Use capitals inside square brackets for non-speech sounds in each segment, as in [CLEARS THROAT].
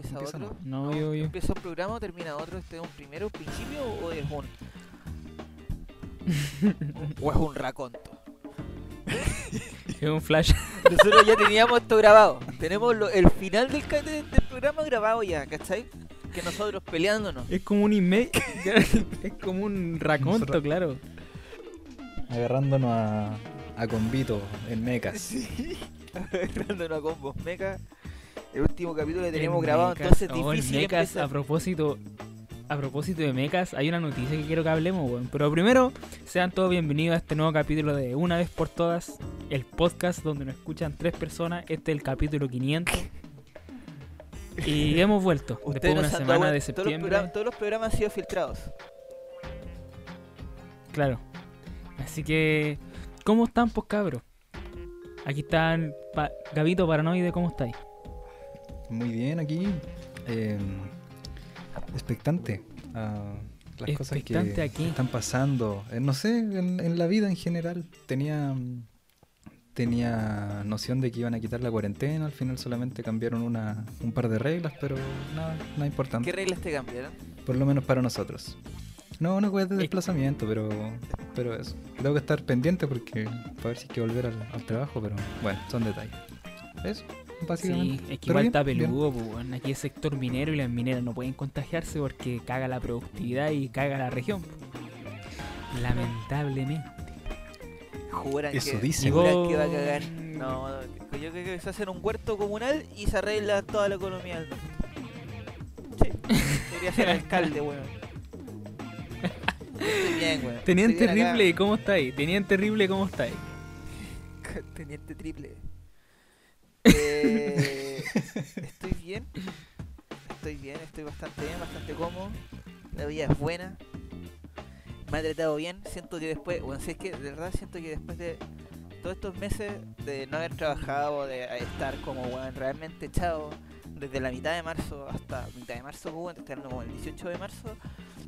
empieza empieza otro. no. No, yo, yo. ¿Empieza un programa o termina otro? ¿Este es un primero, un principio o es un. [LAUGHS] o es un raconto? Es un flash. Nosotros ya teníamos esto grabado. Tenemos lo- el final del, del programa grabado ya, ¿cachai? Que nosotros peleándonos. Es como un email. [LAUGHS] es como un raconto, Nosotros- claro. Agarrándonos a, a combito en mecas. Sí. [LAUGHS] Agarrándonos a combos meca. El último capítulo que teníamos En grabado, entonces Oh, difícil empezar. a propósito. A propósito de mecas, hay una noticia que quiero que hablemos, weón. Pero primero, sean todos bienvenidos a este nuevo capítulo de Una vez por todas, el podcast donde nos escuchan tres personas. Este es el capítulo 500. Y [LAUGHS] hemos vuelto después de una dado semana de cuenta, todos los, septiembre. programas, todos los programas han sido filtrados. Claro. Así que, ¿cómo están, pues cabros? Aquí están pa- Gabito Paranoide, ¿cómo estáis? Muy bien aquí. eh, expectante a las cosas Expectante que aquí. están pasando. eh, no sé, en, en la vida en general. Tenía tenía noción de que iban a quitar la cuarentena. Al final solamente cambiaron una, un par de reglas, pero nada, nada importante. ¿Qué reglas te cambiaron? Por lo menos para nosotros. No, no es de Es- desplazamiento, pero, pero eso. Tengo que estar pendiente porque para ver si hay que volver al, al trabajo, pero bueno, son detalles. Eso, básicamente. Sí, es que Pero igual bien, está peludo, pues. Aquí es sector minero y las mineras no pueden contagiarse porque caga la productividad y caga la región. Lamentablemente. Juran Eso que, dicen. juran que va a cagar. No, yo creo que se hace un huerto comunal y se arregla toda la economía. Sí, podría ser alcalde, weón. [LAUGHS] Estoy bien, weón. Teniente ¿cómo estáis? Teniente Terrible, ¿cómo estáis? [LAUGHS] Teniente triple. Eh, [LAUGHS] estoy bien. Estoy bien, estoy bastante bien, bastante cómodo. La vida es buena. Me ha tratado bien. Siento que después, bueno, si es que de verdad siento que después de todos estos meses de no haber trabajado, de estar como weón, realmente echado desde la mitad de marzo hasta mitad de marzo, estoy hablando como el 18 de marzo,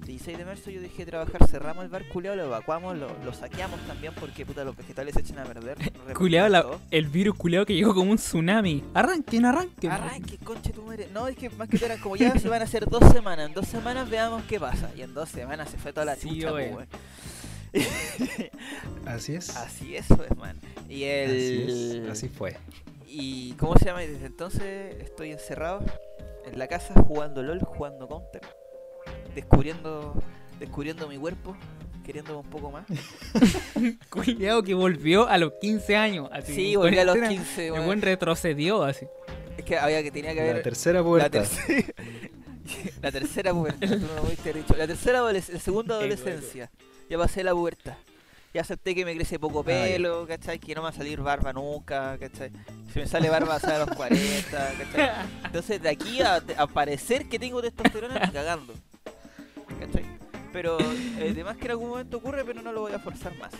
16 de marzo yo dejé de trabajar, cerramos el bar culeado, lo evacuamos, lo, lo saqueamos también porque puta los vegetales se echan a perder. [LAUGHS] Culeado, la- el virus culeado que llegó como un tsunami. Arranquen, arranquen. Arranque, conche tu madre. No, es que más que todo eran como ya se van a hacer dos semanas. En dos semanas veamos qué pasa. Y en dos semanas se fue toda la Sí, chucha, weón. [LAUGHS] Así es. Así es, pues, man. Y el. Así es. Así fue. Y ¿cómo se llama? Y desde entonces estoy encerrado en la casa jugando LOL, jugando Counter, descubriendo descubriendo mi cuerpo, queriéndome un poco más. [LAUGHS] Culeado que volvió a los 15 años. Así, Sí, volví a los cuarentena. 15, El buen retrocedió así. Es que había que tenía que La haber tercera la puerta. tercera [LAUGHS] la tercera pubertad, tú no lo pudiste haber dicho. La tercera la segunda [LAUGHS] adolescencia. Ya pasé la pubertad. Ya acepté que me crece poco Ah, pelo, ¿cachai? Que no me va a salir barba nunca, ¿cachai? Si me sale barba va a los 40, ¿cachai? Entonces de aquí a, a parecer que tengo testosterona, ni cagando. ¿Cachai? Pero eh, además que en algún momento ocurre, pero no lo voy a forzar más.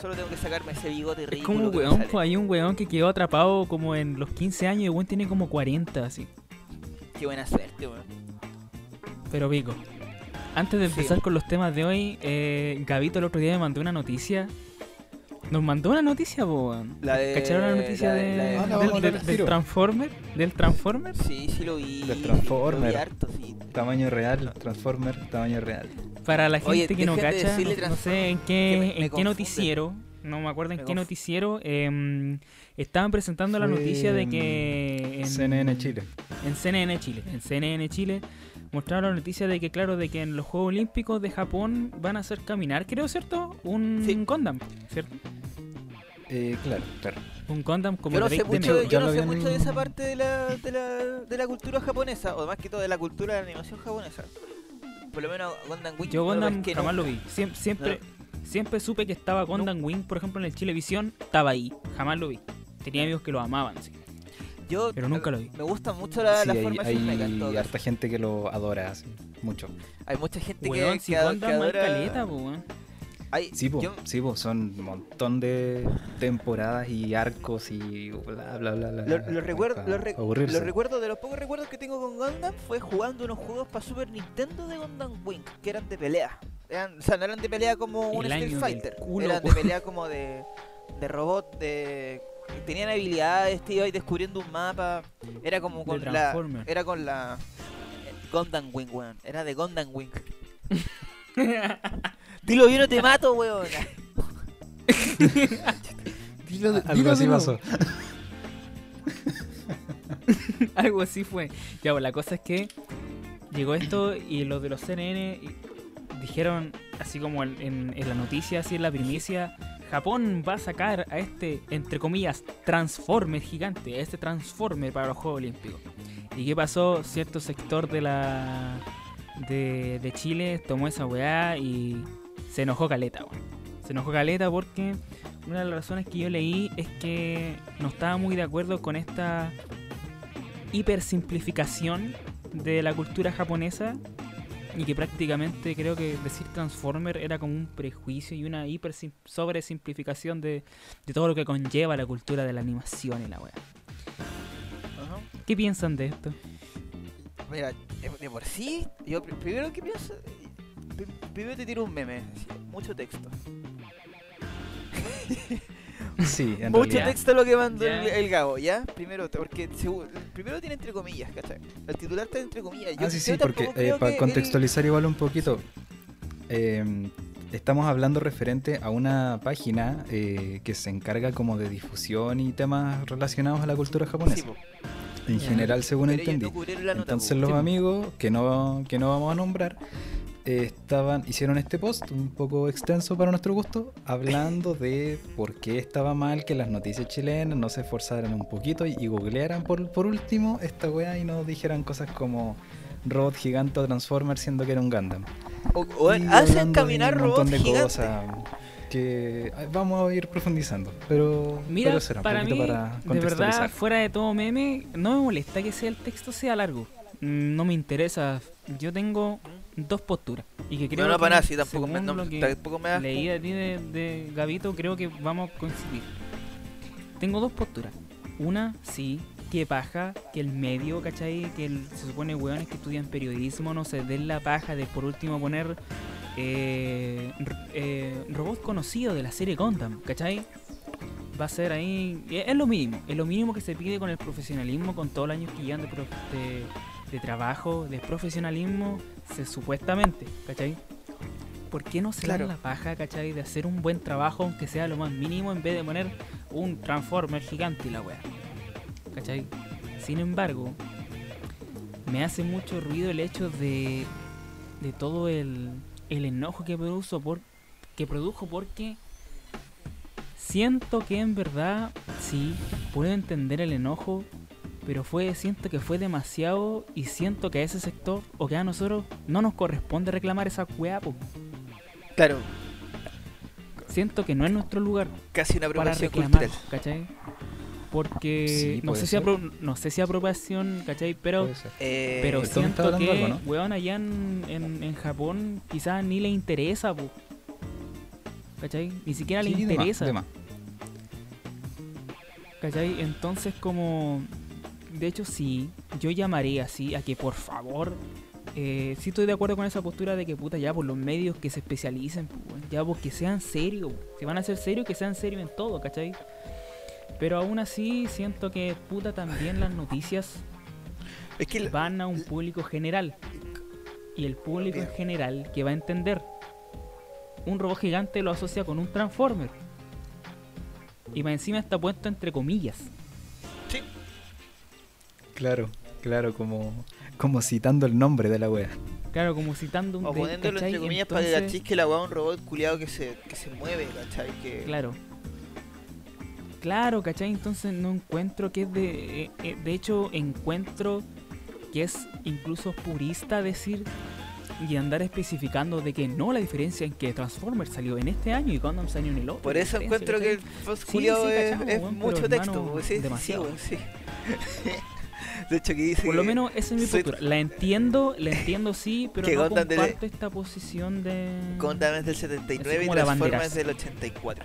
Solo tengo que sacarme ese bigote Es ridículo. como un weón, sale. pues, hay un weón que quedó atrapado como en los 15 años y el weón tiene como 40 así. Qué buena suerte, weón. Pero pico. Antes de Sí. empezar con los temas de hoy, eh, Gabito el otro día me mandó una noticia. Nos mandó una noticia, de- ¿Cacharon la noticia la de- de, la de- Ah, la del, del-. Transformer? ¿Del Transformer? Sí, sí lo vi. Del Lo Transformer. vi harto, sí. Tamaño real, Transformer, tamaño real. Para la gente Oye, que no cacha, no, no sé en qué, me- me en qué noticiero, no me acuerdo en Me qué conf- noticiero, em, estaban presentando la noticia de en que... en- CNN Chile. En CNN Chile. En CNN Chile mostraron la noticia de que, claro, de que en los Juegos Olímpicos de Japón van a hacer caminar, creo, ¿cierto? Un Sí. Gundam, ¿cierto? Eh, claro, claro. Un Gundam como Yo no sé 20 mucho, de, yo no lo sé mucho de esa parte de la, de, la, de la cultura japonesa, o más que todo de la cultura de la animación japonesa. Por lo menos Gundam Wing Yo Gundam jamás nunca. lo vi. Siem- siempre, siempre supe que estaba Gundam Wing, por ejemplo, en el Chilevisión, estaba ahí. Jamás lo vi. Tenía amigos que lo amaban, sí. Yo, pero nunca lo vi. Me gusta mucho la, Sí, la hay, hay harta gente que lo adora, así, mucho. Hay mucha gente Weón, que, si que, que hay adora... caleta, po. Hay- Sí, po, yo- sí, po, son un montón de temporadas y arcos y bla, bla, bla, bla. Lo, lo recuerdo, lo, re- aburrirse. lo recuerdo de los pocos recuerdos que tengo con Gundam fue jugando unos juegos para Super Nintendo de Gundam Wing, que eran de pelea. Eran, o sea, no eran de pelea como un Street Fighter, culo, eran de pelea como de, de robot, de tenían habilidades, te ibas descubriendo un mapa. Era como con la. Era con la. eh, Gundam Wing, weón. Era de Gundam Wing. [LAUGHS] Dilo bien o te mato, weón. [LAUGHS] dilo, de- Algo dilo así nuevo. pasó. [LAUGHS] Algo así fue. Ya, pues la cosa es que llegó esto y los de los CNN dijeron, así como en, en- en la noticia, así en la primicia, Japón va a sacar a este, entre comillas, Transformer gigante, a este Transformer para los Juegos Olímpicos. ¿Y qué pasó? Cierto sector de la de, Chile tomó esa weá y se enojó caleta, weón. Se enojó caleta porque una de las razones que yo leí es que no estaba muy de acuerdo con esta hipersimplificación de la cultura japonesa y que prácticamente creo que decir Transformer era como un prejuicio y una hiper sobresimplificación de, de todo lo que conlleva la cultura de la animación y la weá. ¿Qué piensan de esto? Mira, de de por sí, yo pr- primero que pienso. pri- Primero te tiro un meme, así, mucho texto. [LAUGHS] Sí, en Mucho realidad. texto lo que mandó el, Ya. el Gabo, ¿ya? Primero, porque primero tiene entre comillas, ¿cachai? El titular está entre comillas. Yo, Ah, sí, sí, porque eh, para contextualizar igual un poquito, eh, estamos hablando referente a una página eh, que se encarga como de difusión y temas relacionados a la cultura japonesa. Sí, en general, según pero entendí. no Entonces los amigos que no, que no vamos a nombrar eh, estaban hicieron este post un poco extenso para nuestro gusto hablando de por qué estaba mal que las noticias chilenas no se esforzaran un poquito y, y googlearan por, por último esta weá y no dijeran cosas como robot gigante o transformer siendo que era un Gundam. O, o Y hacen caminar de un montón robots de gigantes. cosas que vamos a ir profundizando, pero, Mira, pero será un para mí, poquito para de verdad, fuera de todo meme, no me molesta que sea el texto sea largo. No me interesa. Yo tengo dos posturas. Y que creo no, para nada, sí, tampoco me, no, que tampoco me das. leí a ti de, de Gabito, creo que vamos a coincidir. Tengo dos posturas. Una, sí, que paja, que el medio, ¿cachai? Que el- se supone weones que estudian periodismo no se den la paja de por último poner eh, eh, robot conocido de la serie Gundam, ¿cachai? Va a ser ahí. Es lo mínimo, es lo mínimo que se pide con el profesionalismo, con todos los años que llevan de, prof- de, de trabajo, de profesionalismo, se, supuestamente, ¿cachai? ¿Por qué no se Claro. dan la paja, ¿cachai? De hacer un buen trabajo, aunque sea lo más mínimo, en vez de poner un Transformer gigante y la wea. ¿Cachai? Sin embargo, me hace mucho ruido el hecho de, de todo el, el enojo que produjo, por, que produjo porque siento que en verdad, sí, puedo entender el enojo, pero fue, siento que fue demasiado y siento que a ese sector o que a nosotros no nos corresponde reclamar esa weá, po. Claro, Siento que no es nuestro lugar casi una para apropiación reclamar, cultural. ¿cachai? Porque Sí, no sé si no sé si apropiación, ¿cachai? Pero. Eh, pero siento que, algo, ¿no? weón, allá en, en, en Japón quizás ni le interesa, po. ¿cachai? Ni siquiera le Sí, de más, interesa, de más. ¿cachai? Entonces como, de hecho sí, yo llamaría así a que por favor, eh, sí estoy de acuerdo con esa postura de que puta ya por los medios que se especialicen, weón, ya porque sean serios, si van a ser serios que sean serios en todo, ¿cachai? Pero aún así siento que puta también las noticias es que van a un público general. Y el público en general que va a entender un robot gigante lo asocia con un Transformer. Y más encima está puesto entre comillas. Claro, claro, como, como citando el nombre de la wea. Claro, como citando un o de- poniéndolo entre comillas para que Entonces, cachis que la weá es un robot culiado que se, que se mueve, ¿cachai? Que... Claro. Claro, ¿cachai? Entonces no encuentro que es de... eh, eh, de hecho, encuentro que es incluso purista decir y andar especificando de que no la diferencia en que Transformers salió en este año y Gundam salió en el otro. Por eso la encuentro que el post Sí, es, mucho texto, hermano, weón, sí, demasiado. [LAUGHS] sí. [LAUGHS] De hecho, que dice Por lo menos esa es mi postura. La entiendo, la entiendo sí, pero Que no Gundam de- comparto esta posición de... Gundam es del 79 y Transformers bandera. es del 84.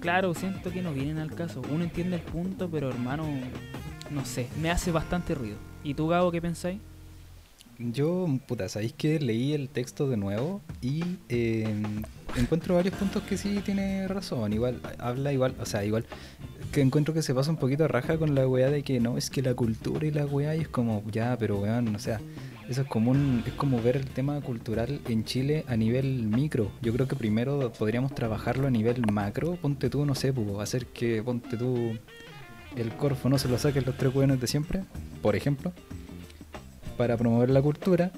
Claro, siento que no vienen al caso. Uno entiende el punto, pero hermano, no sé, me hace bastante ruido. ¿Y tú, Gabo, qué pensáis? Yo, puta, ¿sabéis que leí el texto de nuevo? Y eh, encuentro varios puntos que sí tiene razón. Igual, habla igual, o sea, igual que encuentro que se pasa un poquito raja con la weá de que no, es que la cultura y la weá y es como, ya, pero weón, o sea, eso es como un, es como ver el tema cultural en Chile a nivel micro. Yo creo que primero podríamos trabajarlo a nivel macro, ponte tú, no sé, pues, hacer que, ponte tú, el Corfo no se lo saquen los tres weones de siempre, por ejemplo, para promover la cultura.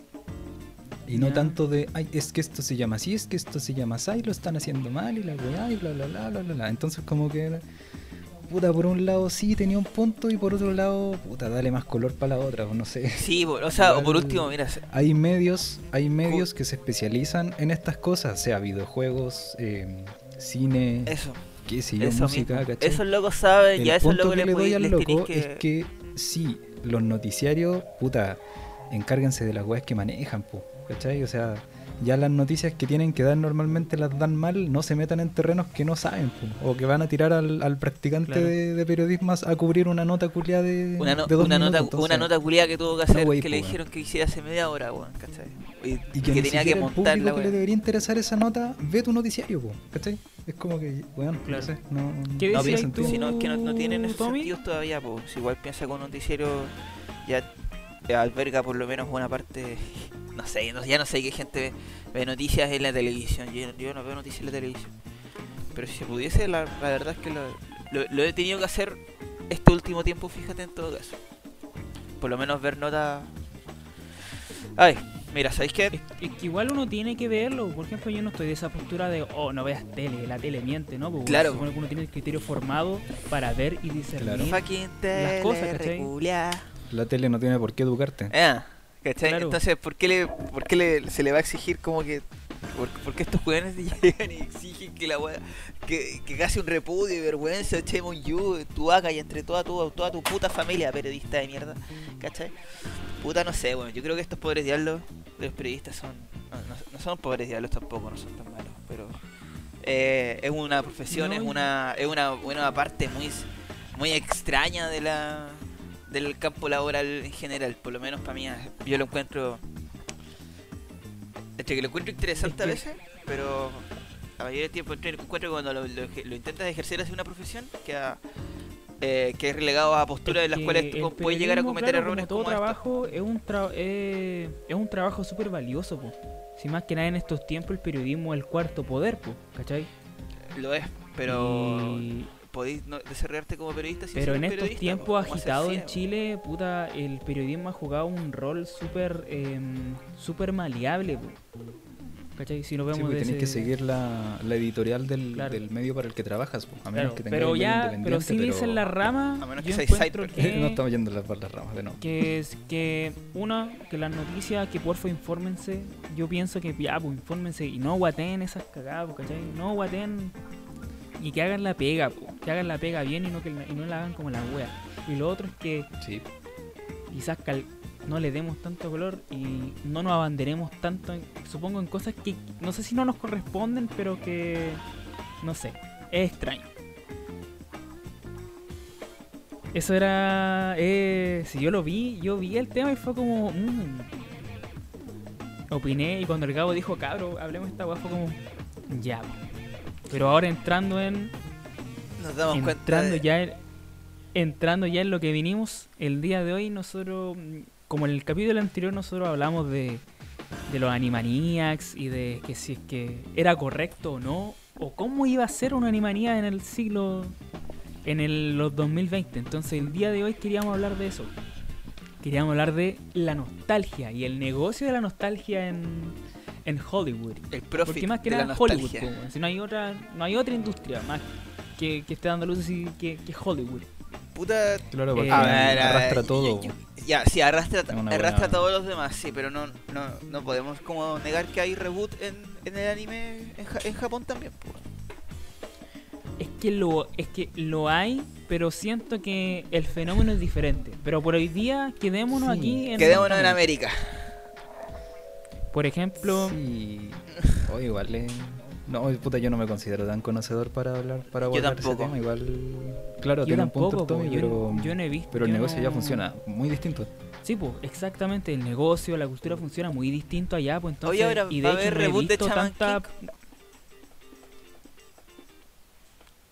Y no tanto de, ay, es que esto se llama así, es que esto se llama así, lo están haciendo mal y la weá y bla bla bla bla bla bla. Entonces como que, puta, por un lado sí tenía un punto y por otro lado, puta, dale más color para la otra, o no sé. Sí, o sea, o por último, mira, Hay medios, hay medios que se especializan en estas cosas, sea videojuegos, eh, cine, eso. qué sé yo, Eso música, mismo. ¿cachai? Esos locos saben, El ya esos locos que les, le doy al loco que... es que sí, los noticiarios, puta, encárguense de las weas que manejan, po, ¿cachai? O sea, ya las noticias que tienen que dar normalmente las dan mal, no se metan en terrenos que no saben, po, o que van a tirar al, al practicante Claro. de, de periodismo a cubrir una nota culiada de, Una, no- de dos una minutos, nota, entonces- una nota culiada que tuvo que hacer, wey, que po, le dijeron que hiciera hace media hora, weón, ¿cachai? Y, Y que, que tenía que siquiera el montar público la que le debería interesar esa nota ve tu noticiario, po, ¿cachai? Es como que, weón, Claro. no sé, no, ¿Qué no tú? sentido. Si no, es que no, no tienen esos Tommy? sentidos todavía, pues. Igual piensa con un noticiero ya alberga por lo menos buena parte. No sé, no- ya no sé qué gente ve, ve noticias en la televisión. Yo, yo no veo noticias en la televisión. Pero si se pudiese, la, la verdad es que lo, lo- lo he tenido que hacer este último tiempo, fíjate en todo caso. Por lo menos ver notas. Ay, mira, ¿sabéis qué? Es, es que igual uno tiene que verlo. Por ejemplo, yo no estoy de esa postura de, oh, no veas tele, la tele miente, ¿no? Porque Claro. supone que uno tiene el criterio formado para ver y discernir. Claro. Tele, cosas, ¿cachai? La tele no tiene por qué educarte. Ah, ¿cachai? Claro. Entonces, ¿por qué, le, por qué le, se le va a exigir como que... ¿Por, por qué estos jóvenes [LAUGHS] llegan y exigen que la wea, que, que casi un repudio y vergüenza, echemos un you, tu vaca y entre toda tu, toda tu puta familia periodista de mierda, ¿cachai? Puta, no sé, bueno, yo creo que estos pobres diablos de los periodistas son... No, no- no son pobres diablos tampoco, no son tan malos, pero... eh, es una profesión, No, es una, es una, una parte muy, muy extraña de la del campo laboral en general, por lo menos para mí, yo lo encuentro entre que lo encuentro interesante a Es que- veces, pero la mayoría del tiempo encuentro encuentro que cuando lo, lo, lo intentas ejercer hacia una profesión queda eh, que es relegado a posturas en las que cuales tú puedes llegar a cometer claro, errores como todo como trabajo es un tra- eh, es un trabajo súper valioso po. si más que nada en estos tiempos el periodismo es el cuarto poder po, ¿cachai? Lo es, pero Y- podéis no- desarrollarte como periodista sin pero ser en estos tiempos agitados en. Chile puta el periodismo ha jugado un rol súper em, súper maleable. ¿cachai? si lo Sí, vemos porque de tenés que ese- seguir la, la editorial del, Claro. del medio para el que trabajas, po, a menos Claro, que tengas pero ya pero si dicen la rama A menos que yo seáis encuentro cyber. que [LAUGHS] no estamos yendo las- por las ramas de nuevo. que es que una que las noticias que porfa infórmense yo pienso que ya pues infórmense y no guateen esas cagadas po, ¿cachai? no guateen y que hagan la pega po, que hagan la pega bien y no que y no la hagan como la wea y lo otro es que Sí, quizás cal- no le demos tanto color y no nos abanderemos tanto en- supongo en cosas que no sé si no nos corresponden pero que no sé es extraño eso era eh, si yo lo vi yo vi el tema y fue como mm. opiné y cuando el Gabo dijo cabro hablemos de esta weá fue como ya po". Pero ahora entrando en Nos damos cuenta entrando de- ya en, entrando ya en lo que vinimos el día de hoy nosotros como en el capítulo anterior nosotros hablamos de de los Animaniacs y de que si es que era correcto o no o cómo iba a ser un Animaniacs en el siglo en el, los 2020 entonces el día de hoy queríamos hablar de eso. Queríamos hablar de la nostalgia y el negocio de la nostalgia en en Hollywood el profit porque más que de nada Hollywood, si no hay otra, no hay otra industria más que, que esté dando luz así que, que Hollywood. Puta, claro, porque Eh, A ver, a arrastra ver, todo. Ya, sí, arrastra, arrastra a todos los demás, sí, pero no, no, no podemos como negar que hay reboot en, en el anime en, Ja- en Japón también. po. Es que lo es que lo hay, pero siento que el fenómeno es diferente. Pero por hoy día quedémonos Sí. aquí en Quedémonos en. América. Por ejemplo. Sí. O igual. Eh. No, puta, yo no me considero tan conocedor para hablar, para yo tampoco. Ese tema. Igual. Claro, yo tiene tampoco, un punto Tommy, pero. Yo no he visto. Pero el negocio no... ya funciona muy distinto. Sí, pues, exactamente. El negocio, la cultura funciona muy distinto allá, pues entonces. Oye, ahora, y de hecho, tanta...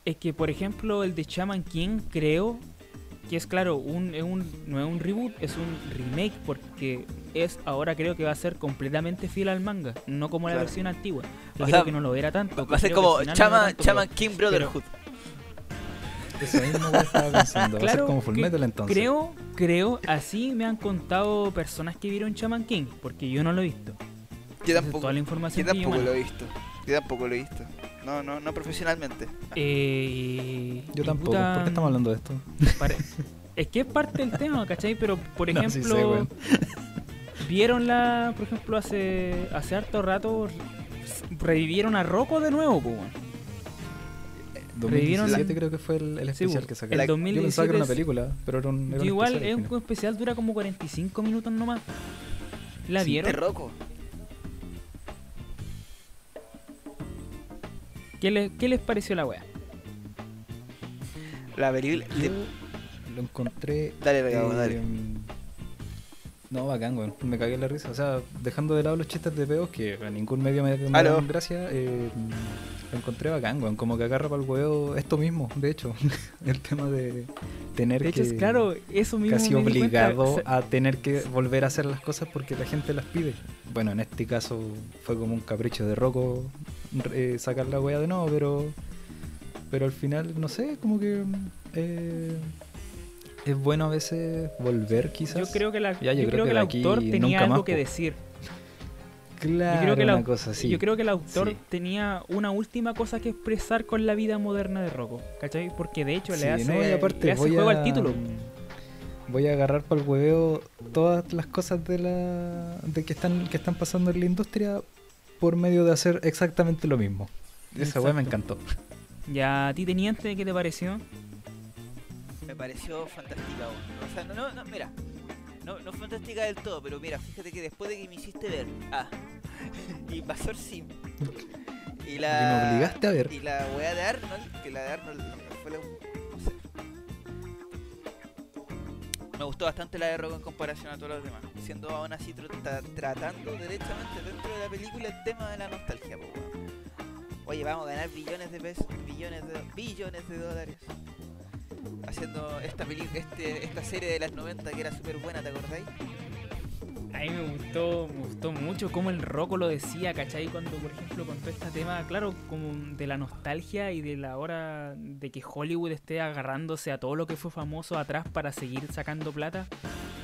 Es que, por ejemplo, el de Chaman King, creo, que es claro, un, es un, no es un reboot, es un remake, porque es ahora creo que va a ser completamente fiel al manga, no como la versión antigua. Yo O creo sea, que no lo era tanto. Va a ser que como no Chama, pero King Brotherhood. Eso mismo que estaba pensando. va a ser Claro, como Full que Metal entonces. Creo, creo, así me han contado personas que vieron Shaman King, porque yo no lo he visto. Yo tampoco, toda la yo información que yo tampoco lo he visto. Yo tampoco lo he visto. No, no, no profesionalmente. Eh, Yo tampoco. puta, ¿Por qué estamos hablando de esto? pare- Es que es parte del tema, ¿cachai? Pero, por [LAUGHS] No, sí ejemplo, sé, vieron la, por ejemplo, hace hace harto rato revivieron a Rocco de nuevo, pues. weón. Revivieron 2017 la- creo que fue el, el Sí, especial bu, que el sacaron. Yo 2017 pensaba que era una película, pero era un, era Yo un igual especial es un especial dura como 45 minutos nomás. ¿La Sí, vieron? De Rocco. ¿Qué, le- qué les pareció la wea? La película. Yo lo encontré. Dale, Regabo, eh, dale. No, bacán, weón. Me cagué en la risa. O sea, dejando de lado los chistes de peos, que a ningún medio me, me dan gracia, eh, lo encontré bacán, weón. Como que agarra para el huevo esto mismo, de hecho. [LAUGHS] el tema de tener De hecho, que. es claro, eso mismo. casi obligado a tener que volver a hacer las cosas porque la gente las pide. Bueno, en este caso fue como un capricho de Rocco eh, sacar la wea de nuevo, pero pero al final, no sé, como que eh, es bueno a veces volver quizás. Yo creo que, la, Ya, yo creo que el autor tenía algo más, que decir. Claro, yo creo que la- cosa así. Yo creo que el autor Sí. tenía una última cosa que expresar con la vida moderna de Rocco. ¿Cachai? Porque de hecho Sí, le hace, no, y aparte le hace voy juego a, al título. Voy a agarrar para el hueveo todas las cosas de la de que están que están pasando en la industria por medio de hacer exactamente lo mismo. Esa weá me encantó. Ya a ti teniente, ¿qué te pareció? Me pareció fantástica. O sea, no, no, no, mira. No, no fantástica del todo, pero mira, fíjate que después de que me hiciste ver. Ah. [LAUGHS] Invasor Sim. Y la. Me obligaste a ver. Y la weá de Arnold, que la de Arnold fue la. No sé. Me gustó bastante la de Rocco en comparación a todos los demás. Siendo aún así tr- tra- tratando derechamente dentro de la película el tema de la nostalgia, weón. Oye, vamos a ganar billones de pesos, billones de billones de dólares. Haciendo esta este, esta serie de las 90 que era súper buena, ¿te acordáis? A mí me gustó, me gustó mucho cómo el Rocco lo decía, ¿cachai? Cuando, por ejemplo, contó este tema, claro, como de la nostalgia y de la hora de que Hollywood esté agarrándose a todo lo que fue famoso atrás para seguir sacando plata.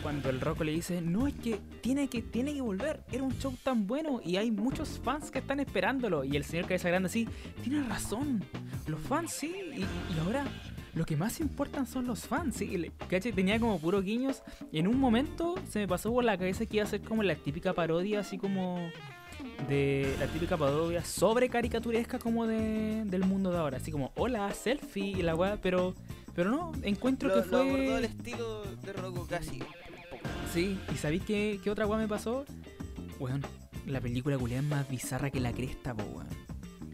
Cuando el Rocco le dice, no, es que tiene que, tiene que volver, era un show tan bueno y hay muchos fans que están esperándolo. Y el señor Cabeza Grande así, tiene razón, los fans sí, y ahora lo que más importan son los fans, sí. ¿cachai? Tenía como puro guiños y en un momento se me pasó por la cabeza que iba a ser como la típica parodia, así como de la típica parodia sobre caricaturesca como de, del mundo de ahora, así como hola, selfie y la weá, pero pero no, encuentro Lo, que lo abordó fue al estilo de Rocco casi. Sí, y ¿sabéis qué, qué otra weá me pasó? Weón, la película culiada es más bizarra que la cresta, po, weón.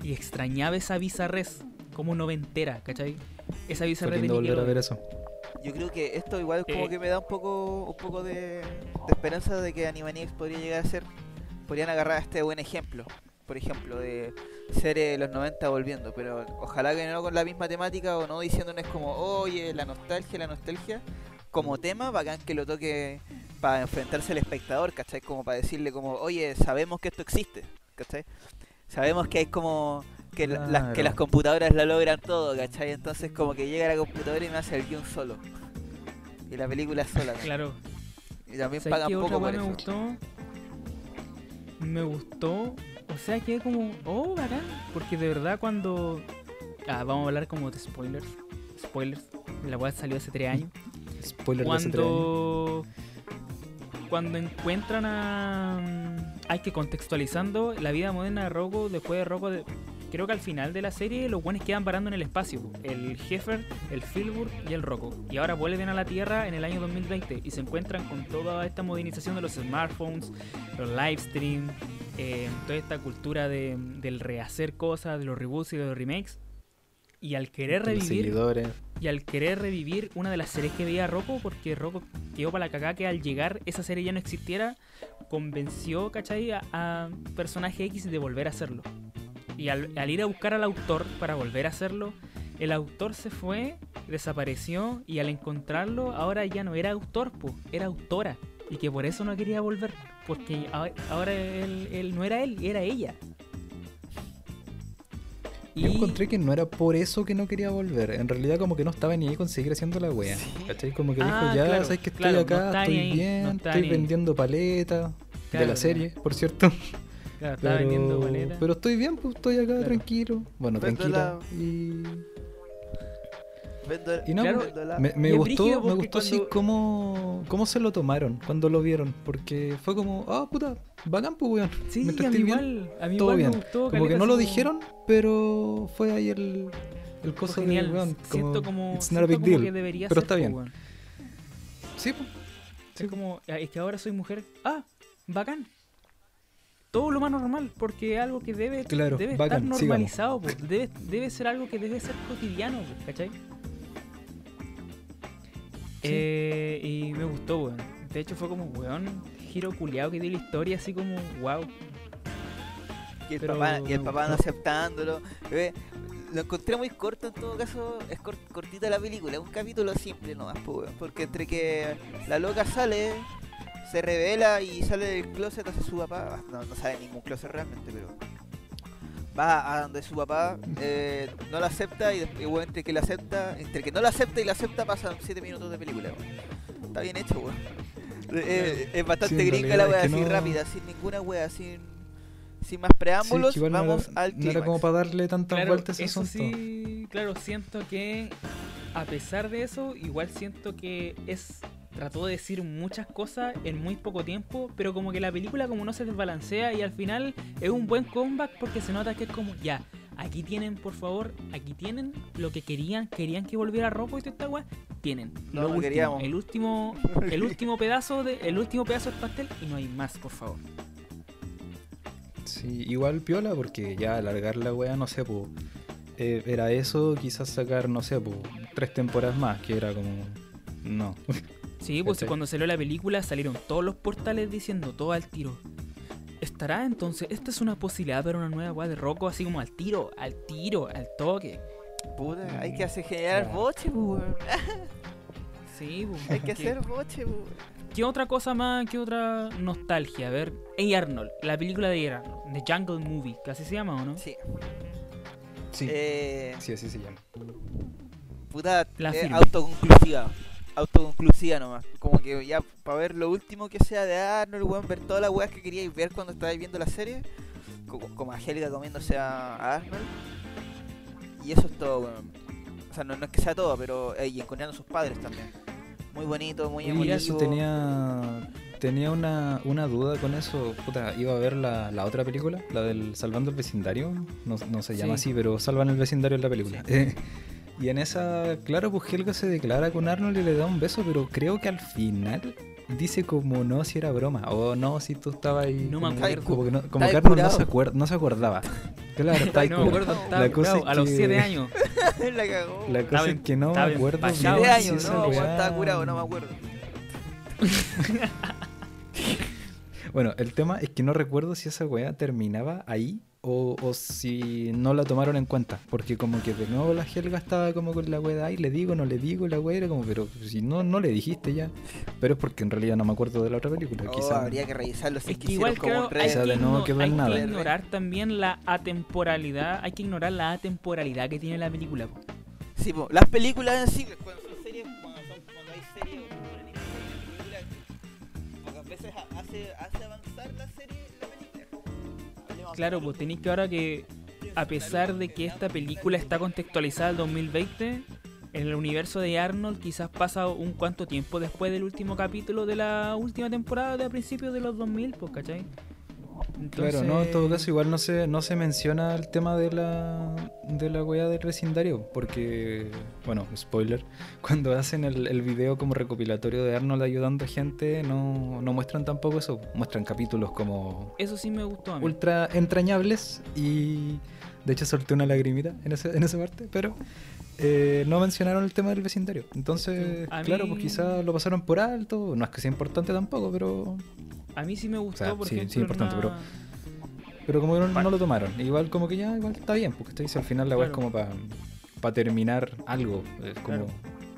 Y extrañaba esa bizarrez como noventera, ¿cachai? Esa de lindo volver a ver eso. Yo creo que esto igual como Eh. que me da un poco un poco de, de esperanza de que Animaniacs podría llegar a ser podrían agarrar este buen ejemplo, por ejemplo, de serie de los 90 volviendo, pero ojalá que no con la misma temática o no diciéndonos como, "Oye, la nostalgia, la nostalgia" como tema, bacán que lo toque para enfrentarse al espectador, ¿cachai? Como para decirle como, "Oye, sabemos que esto existe", ¿cachai? Sabemos que hay como que, la- las, que las computadoras lo logran todo, ¿cachai? Entonces como que llega la computadora y me hace el guion solo. Y la película es sola. ¿no? Claro. Y también ¿Sabes pagan poco por me eso. gustó? Me gustó. O sea que como. Oh, bacán. Porque de verdad cuando. Ah, vamos a hablar como de spoilers. Spoilers. La weá salió hace 3 años. Spoiler de hace tres años. Cuando. Cuando encuentran a. mm, Hay que contextualizando la vida moderna de Rocco. Después de Rocco. de- Creo que al final de la serie los buenos quedan parando en el espacio. El Heffer, el Filbur y el Rocco. Y ahora vuelven a la Tierra en el año 2020 y se encuentran con toda esta modernización de los smartphones, los live stream, eh, toda esta cultura de, del rehacer cosas, de los reboots y de los remakes. Y al querer revivir seguidores. y al querer revivir una de las series que veía Rocco, porque Rocco quedó para la cagada que al llegar esa serie ya no existiera, convenció, ¿cachai? A, a personaje X de volver a hacerlo. Y al, al ir a buscar al autor para volver a hacerlo, el autor se fue, desapareció y al encontrarlo ahora ya no era autor, po, era autora. Y que por eso no quería volver. Porque ahora él, él no era él, era ella. Yo encontré que no era por eso que no quería volver. En realidad como que no estaba ni ahí con seguir haciendo la wea. Sí. ¿Cachai? Como que Ah, dijo, ya, claro, sabes que estoy claro, acá, estoy ahí, bien, no estoy vendiendo paletas. de la serie, por cierto. Claro, vendiendo paleta. pero estoy bien, pues estoy acá Claro. tranquilo. Bueno, tranquila. la- Y, Vendo- y no, Claro, pues, me, gustó, me gustó sí cuando- cómo, cómo se lo tomaron cuando lo vieron. Porque fue como, ah, puta, bacán, pues, weón. Sí, Mientras a mí bien, igual, a mí todo igual bien. me gustó. Como que no lo como- dijeron, pero fue ahí el, el coso genial. de, weón, siento como, it's not a big como deal. que debería pero ser, está po, bien. weón. Sí, pues. Es como, "Ah, es que ahora soy mujer. Ah, bacán. Todo lo más normal, porque es algo que debe, Claro, debe bacán, estar normalizado, po. debe, debe ser algo que debe ser cotidiano, po, ¿cachai? Eh, y me gustó, weón. De hecho fue como, weón, giro culiado que dio la historia, así como, wow. Y el, Pero papá, y el papá no aceptándolo. Eh, lo encontré muy corto en todo caso. Es cor- cortita la película. Es un capítulo simple nomás, weón, Porque entre que la loca sale, se revela y sale del closet hacia su papá. No, no sale de ningún closet realmente, pero. Va a donde su papá eh, no la acepta y después, weón, entre que la acepta, entre que no la acepta y la acepta pasan 7 minutos de película. Está bien hecho, weón. Eh, es bastante Sí, gringa la que así no- rápida, sin ninguna wea, sin, sin más Sí, preámbulos, no vamos era, al no era clímax. como para darle tantas Claro, vueltas a ese eso asunto. sí, claro, siento que a pesar de eso, igual siento que es trató de decir muchas cosas en muy poco tiempo, pero como que la película como no se desbalancea y al final es un buen comeback porque se nota que es como ya, aquí tienen, por favor, aquí tienen lo que querían, querían que volviera Rocco y toda esta weá, tienen. No, lo no último, queríamos. el último el último [LAUGHS] pedazo de el último pedazo del pastel y no hay más, por favor. Sí, igual piola porque ya alargar la wea, no sé, pues. era eso, quizás sacar, no sé, pues, tres temporadas más, que era como. No. [LAUGHS] Sí, pues ¿Cachai? cuando salió la película salieron todos los portales diciendo todo al tiro. ¿Estará entonces? Esta es una posibilidad para una nueva weá de Rocco, así como al tiro, al tiro, al toque. Puta, hay que hacer generar boche, pues, weón. [LAUGHS] Sí, pues. Hay que [LAUGHS] ¿qué- hacer boche, pues. weón. ¿Qué otra cosa más? ¿Qué otra nostalgia? A ver, A. Arnold, la película de A. Arnold, The Jungle Movie, que así se llama, ¿o no? Sí. Sí. Eh, Sí, así se llama. puta, La eh, autoconclusiva. Autoconclusiva nomás. Como que ya, para ver lo último que sea de Arnold, weón, ver todas las weas que queríais ver cuando estabais viendo la serie. Como, como a Helga comiéndose a, Arnold. Y eso es todo, weón. O sea, no, no es que sea todo, pero. eh, y encontrando a sus padres también. Muy bonito, muy Y emotivo. eso tenía. Tenía una, una duda con eso. Puta, iba a ver la, la otra película, la del Salvando el Vecindario. No, no se llama Sí. así, pero salvan el vecindario en la película. Eh, [LAUGHS] y en esa, claro, pues Helga se declara con Arnold y le da un beso, pero creo que al final dice como no si era broma. O no si tú estabas ahí. No me como- acuerdo. Como que, no, como que Arnold no se, acuer- no se acordaba. Claro, está ahí no me acuerdo, La cosa es a los que- 7 años. [LAUGHS] la cagó. La weón. cosa Estaba es que no me acuerdo empachado. bien Siete si años, esa no, estaba curado, no me acuerdo. [LAUGHS] Bueno, el tema es que no recuerdo si esa weá terminaba ahí o, o si no la tomaron en cuenta. Porque como que de nuevo la Helga estaba como con la weá de ahí, le digo, no le digo, la weá era como, pero si no, no le dijiste ya. Pero es porque en realidad no me acuerdo de la otra película. Oh, quizá. habría que revisarlo si Es que igual como creo hay, que, de nuevo hay ignorar también la atemporalidad, hay que ignorar la atemporalidad que tiene la película. po. Sí, po, las películas en sí, cuando son series, cuando, son, cuando hay series o películas, pocas veces ha- hace, hace Claro, pues tenéis que ahora que, a pesar de que esta película está contextualizada al 2020, en el universo de Arnold quizás pasa un cuanto tiempo después del último capítulo de la última temporada de a principios de los 2000, pues, ¿cachai? Claro, no, en todo caso igual no se, no se menciona el tema de la, de la weá del vecindario, porque, bueno, spoiler, [LAUGHS] cuando hacen el, el video como recopilatorio de Arnold ayudando a gente, no, no muestran tampoco eso, muestran capítulos como Eso sí me gustó a mí. ultra entrañables y de hecho solté una lagrimita en, ese, en esa parte, pero eh, no mencionaron el tema del vecindario. Entonces, claro, pues quizás lo pasaron por alto, no es que sea importante tampoco, pero A mí sí me gustó, sea, por sí, sí, importante, una- pero como que no, Pa- no lo tomaron. Igual como que ya, igual está bien, porque estoy al final la weá es Claro. como para para terminar algo. Es como, Claro.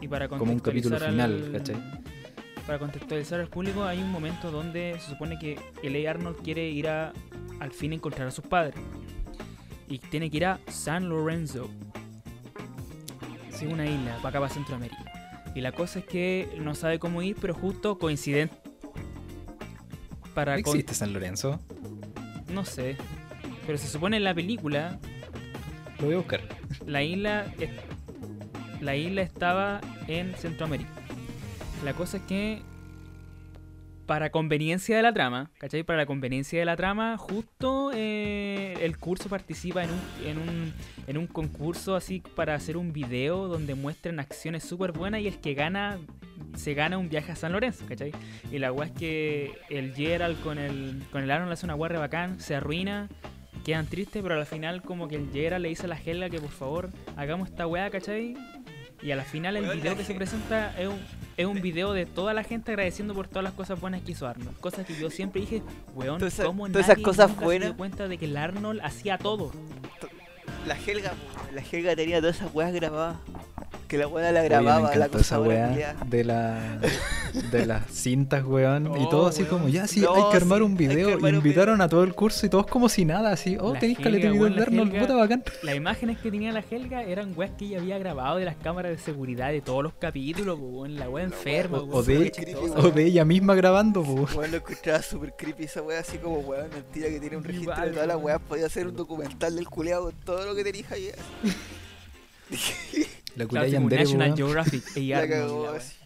Y para como un capítulo final, al- ¿cachai? Para contextualizar al público, hay un momento donde se supone que L.A. Arnold quiere ir a al fin encontrar a sus padres. Y tiene que ir a San Lorenzo. Sí, una isla, para acá para Centroamérica. Y la cosa es que no sabe cómo ir, pero justo coincidente. Para ¿Existe San Lorenzo? No sé. Pero se supone en la película Lo voy a buscar. la isla la isla estaba en Centroamérica. La cosa es que para conveniencia de la trama, ¿cachai? Para la conveniencia de la trama, justo eh, el curso participa en un, en, un, en un concurso así para hacer un video donde muestran acciones súper buenas y el que gana se gana un viaje a San Lorenzo, ¿cachai? Y la weá es que el Gerald con el, con el Aaron le hace una re bacán, se arruina, quedan tristes, pero al final como que el Gerald le dice a la Helga que por favor hagamos esta weá, ¿cachai? Y a la final el video que se presenta es un, es un video de toda la gente agradeciendo por todas las cosas buenas que hizo Arnold. Cosas que yo siempre dije, weón, Todas esas- ¿cómo todas esas nadie cosas nunca se dio cuenta de que el Arnold hacía todo? La Helga, la Helga tenía todas esas weas grabadas. Que la wea la Oye, grababa, me la culiada. de, la, de las cintas, weón. y Oh, todo así weón. como, ya, sí, No, hay que armar sí, un video. armar un Invitaron video. a todo el curso y todos como si nada, así. Oh, La tenéis caleta weón, de la Arnold, puta bacán. Las imágenes que tenía la Helga eran weas que ella había grabado de las cámaras de seguridad de todos los capítulos, weón, la wea enferma, O, weón, o de, chistosa. o de ella misma grabando, po. Weón, lo encontraba súper creepy esa wea, así como weón, mentira que tiene un registro Igual, de todas las weón. weas. Podía hacer un documental del culeado con todo lo que tenía ahí. [LAUGHS] [LAUGHS] La Claro, National. Geographic [LAUGHS] y La Arnold, cagó la wea. así.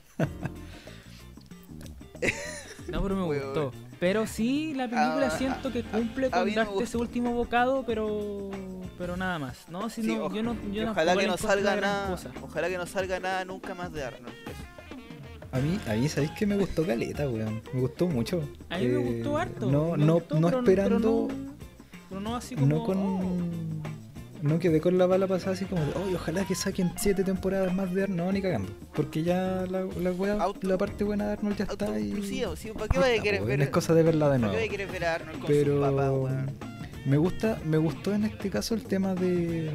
No, pero me [LAUGHS] Weón. gustó. Pero sí, la película Ah, siento que ah, cumple a con darte ese último bocado, pero pero nada más. No, si Sí, no, yo no, yo ojalá que no salga nada. Ojalá que no salga nada nunca más de Arnold. A mí, a mí, ¿sabéis que me gustó Caleta, weón? Me gustó mucho. A mí me Eh, gustó harto. No, me no, gustó, no pero esperando. Pero no, pero no así como. No oh. No quedé con la bala pasada así como de, "Oye, ojalá que saquen siete temporadas más de Arnold, no, ni cagando. Porque ya la, la, wea- Auto- la parte buena de Arnold ya está y. Sí, ¿para qué ya vaya a querer ver? Es cosa de verla de ¿Para qué nuevo. vaya a querer ver a Arnold con Pero su papá, weón? me gusta, me gustó en este caso el tema de,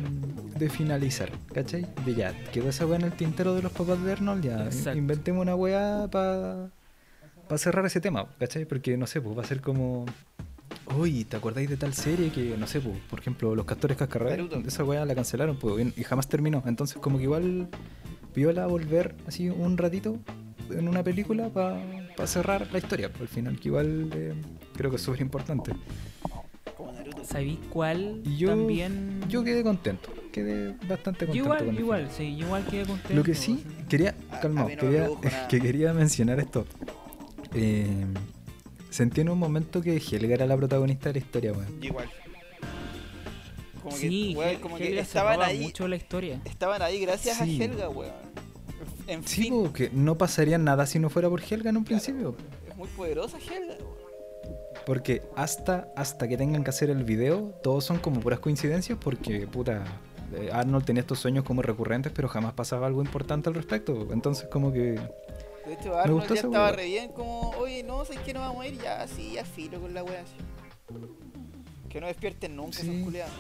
de finalizar, ¿cachai? De ya, quedó esa weá en el tintero de los papás de Arnold, ya Exacto. inventemos una weá para cerrar ese tema, ¿cachai? Porque no sé, pues va a ser como. Uy, ¿te acordáis de tal serie que, no sé, por ejemplo, Los Castores Cascarrabias? Esa weá la cancelaron, pues, y jamás terminó. Entonces, como que igual viola volver así un ratito en una película para cerrar la historia, pues, al final, que igual eh, creo que es súper importante. ¿Sabéis cuál? Yo- También. Yo quedé contento, quedé bastante contento igual, con igual, sí, igual quedé contento. Lo que sí, quería, calmado, no quería, [LAUGHS] que quería mencionar esto. Eh, sentí en un momento que Helga era la protagonista de la historia, weón. Igual. Como Sí, que, weón, como Helga que estaban ahí, mucho la historia. estaban ahí gracias Sí. a Helga, weón. En Sí, fin, porque no pasaría nada si no fuera por Helga en un principio. es muy poderosa Helga, weón. Porque hasta, hasta que tengan que hacer el video, todos son como puras coincidencias porque, puta, eh, Arnold tenía estos sueños como recurrentes, pero jamás pasaba algo importante al respecto. Entonces como que... De hecho, Arnold ya estaba re bien, como, oye, no, ¿sabes que no vamos a ir? Ya, sí, ya filo con la wea así. Que no despierten nunca Sí. esos culiados.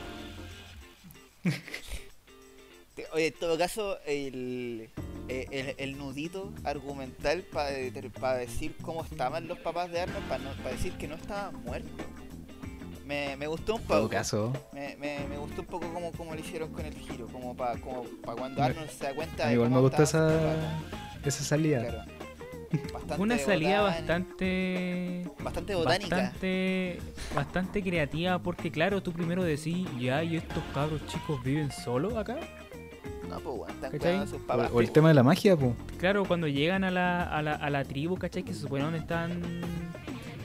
Oye, en todo caso, el, eh, el, el nudito argumental para decir cómo estaban los papás de Arnold, para decir que no estaban muertos. Me, me gustó un todo poco. caso, Me, me, me gustó un poco como, como lo hicieron con el giro, como para como pa cuando Arnold se da cuenta de igual me gustó esa, esa salida. Claro. Bastante una salida botán- bastante. bastante botánica. Bastante, bastante creativa porque claro, tú primero decís, ya, y estos cabros chicos viven solos acá. No, pues bueno, están sus papás. O, o el tema de la magia, pues. Claro, cuando llegan a la, a la, a la tribu, ¿cachai? Que se supone donde están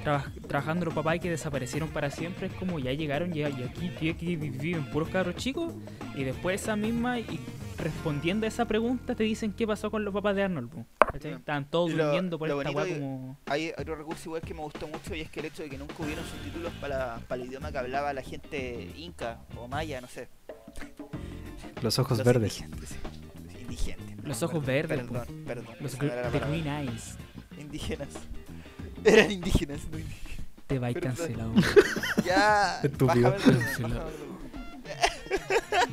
traba- trabajando los papás y que desaparecieron para siempre, es como ya llegaron ya, y aquí, y aquí viven puros cabros chicos. Y después esa misma, y respondiendo a esa pregunta, te dicen qué pasó con los papás de Arnold. Estaban todos lo- durmiendo por lo esta weá como. Hay otro recurso igual que me gustó mucho y es que el hecho de que nunca hubieron subtítulos para, para el idioma que hablaba la gente inca o maya, no sé. Los ojos Los verdes. Indigentes. Los ojos Perdón, verdes, Perdón, perdón. Los the. Green Eyes. Indígenas. [LAUGHS] Eran indígenas, no indígenas. Te va cancelado. [LAUGHS] Ya. Estúpido. bájame [LAUGHS] bájame.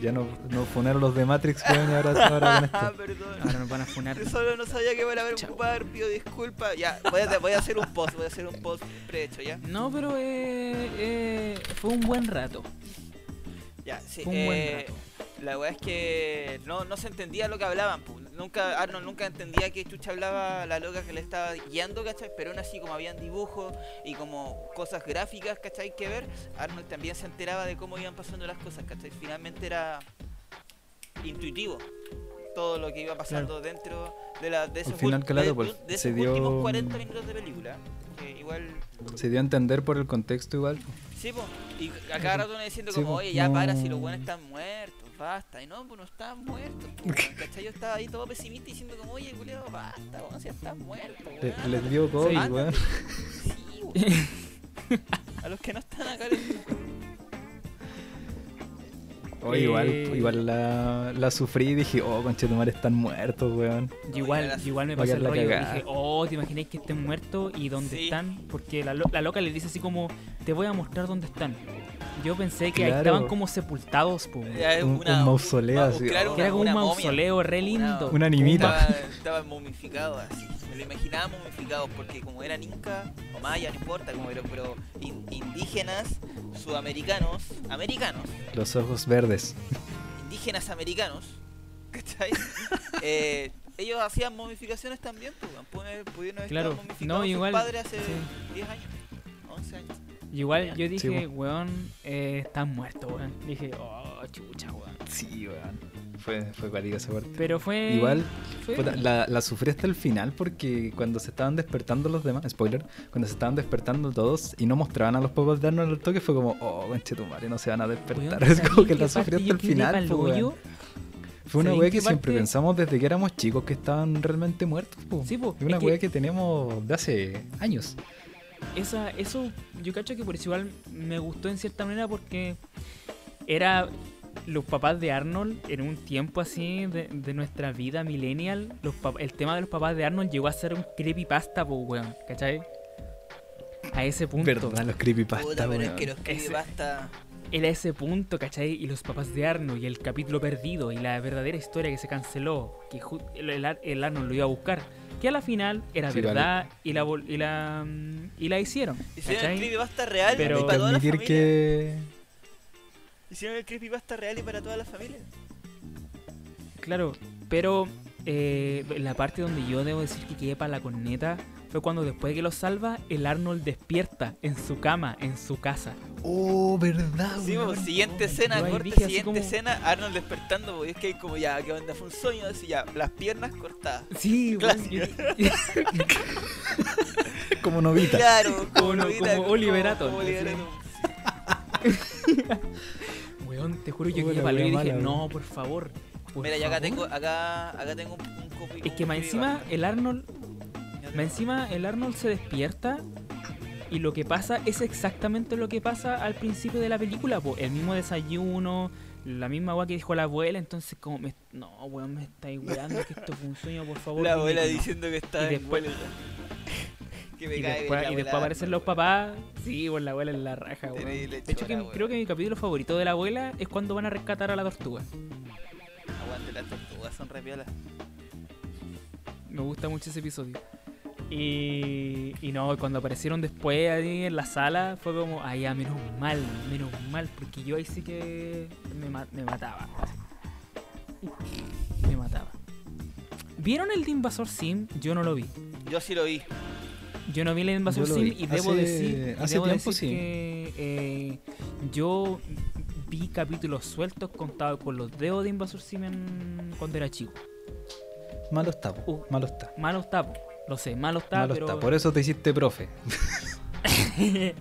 Ya no, no funaron los de Matrix, weón, y ahora, ahora con Ah, esto. perdón. Ahora nos van a funar. Yo [LAUGHS] solo no sabía que iban a haber Chao. ocupar, pido disculpas. Ya, voy a, voy a hacer un post, voy a hacer un post prehecho, ¿ya? No, pero eh, eh, fue un buen rato. Ya, sí. Fue un buen eh, rato. La weá es que no, no se entendía lo que hablaban. pu. Nunca, Arnold nunca entendía que Chucha hablaba la loca que le estaba guiando, ¿cachai? Pero aún así, como habían dibujos y como cosas gráficas, ¿cachai? Que ver, Arnold también se enteraba de cómo iban pasando las cosas, ¿cachai? Finalmente era intuitivo todo lo que iba pasando dentro de, la, de esos, final, claro, de, pues, de esos dio- últimos 40 minutos de película. Que igual Se dio a entender por el contexto igual. Sí, po. Y a cada rato uno diciendo Sí, como, oye, ya para si los no. buenos están muertos, basta. Y no, pues no están muertos, weón, ¿cachai? Yo estaba ahí todo pesimista diciendo como, oye, culiao, basta, weón, si están muertos, Le- weón. les dio COVID, weón. Sí, weón. [LAUGHS] A los que no están acá les Oh, Eh, igual, igual la, la sufrí y dije, oh, conchetumare, están muertos, weón. Yo igual, la- yo igual me pasé el rollo. Dije, oh, ¿te imagináis que estén muertos y dónde Sí. están? Porque la, la loca le dice así como, te voy a mostrar dónde están. Yo pensé que ahí Claro. estaban como sepultados, po. Ya, es Un- un mausoleo ma- así. claro, Que era como un una momia. mausoleo re lindo. Una animita. Estaba, estaba momificado así. Me lo imaginaba momificado porque como eran incas o mayas, no importa, como pero, pero in- indígenas, sudamericanos, americanos, Los ojos verdes. indígenas americanos, [LAUGHS] ¿cachai? Eh, ellos hacían momificaciones también, pues. Pudieron- haber Claro. estado momificados No, sus igual, padres hace sí. 10 años, 11 años. Y Igual yo dije, weón, eh, están muertos, weón. Dije, oh, chucha, weón. Sí, weón. Fue, fue cuática esa parte. Pero fue. Igual, fue- la, la sufrí hasta el final porque cuando se estaban despertando los demás, spoiler, cuando se estaban despertando todos y no mostraban a los papás de Arnold al toque, fue como, oh, conchetumare, no se van a despertar. ¿sabes [LAUGHS] es como que la sufrí hasta el final. weón. Fue una ¿Sabéis weá qué que siempre pensamos desde que éramos chicos que estaban realmente muertos. po. Sí, po, una es que- weá que tenemos de hace años. Esa, eso, yo cacho que por eso igual me gustó en cierta manera porque era los papás de Arnold en un tiempo así de, de nuestra vida millennial. Los pap- el tema de los papás de Arnold llegó a ser un creepypasta, po, weón, ¿cachai? A ese punto. Verdad, los creepypasta, Puta, pero es que los Ese- creepypasta... Era ese punto, ¿cachai? Y los papás de Arnold y el capítulo perdido y la verdadera historia que se canceló, que el, el Ar- el Arnold lo iba a buscar, que a la final era Sí, verdad y, la, y, la, mm, y la hicieron. Hicieron el ¿cachai? creepypasta real Pero- y para toda la familia. que... Hicieron el creepypasta real y para toda la familia. Claro, pero eh, la parte donde yo debo decir que quedé para la corneta fue cuando después de que lo salva, el Arnold despierta en su cama, en su casa. Oh, verdad, Sí, weón. pues, siguiente escena, Yo ahí corte, dije siguiente como- escena, Arnold despertando, porque es que hay como ya, ¿qué onda? Fue un sueño, así ya, las piernas cortadas. Sí, weón, [LAUGHS] Clásico. yo- [LAUGHS] Como novita. Claro, Como no- Novita, como Oliver Atom, como Oliver así. Atom. [LAUGHS] Weón, te juro, yo Oh, palo y dije, mala, no, por favor. por Mira, ya acá favor". tengo, acá, acá tengo un, un copy. Es que más encima, el Arnold. Encima, el Arnold se despierta y lo que pasa es exactamente lo que pasa al principio de la película, po. el mismo desayuno, la misma agua que dijo la abuela, entonces como me, no, weón, me estáis weando que esto fue un sueño, por favor. La abuela que no". diciendo que está Y en después- [LAUGHS] que me Y cae después, y después aparecen los papás, sí, pues la abuela en la raja, weón. De hecho, que, creo que mi capítulo favorito de la abuela es cuando van a rescatar a la tortuga. Aguante las tortugas, son re piolas. Me gusta mucho ese episodio. Y, y no, cuando aparecieron después ahí en la sala, fue como, ay, ya, menos mal, menos mal, porque yo ahí sí que me, me mataba. Me mataba. ¿Vieron el de Invasor Sim? Yo no lo vi. Yo sí lo vi. Yo no vi el de Invasor Sim y debo Hace- decir, hace debo tiempo, decir sí. que eh, yo vi capítulos sueltos contados con los dedos de Invasor Sim en- cuando era chico. Malo está, po. Uh. malo está. Malo está, po. Lo sé, malo está, malo pero... está. Por eso te hiciste profe. [LAUGHS]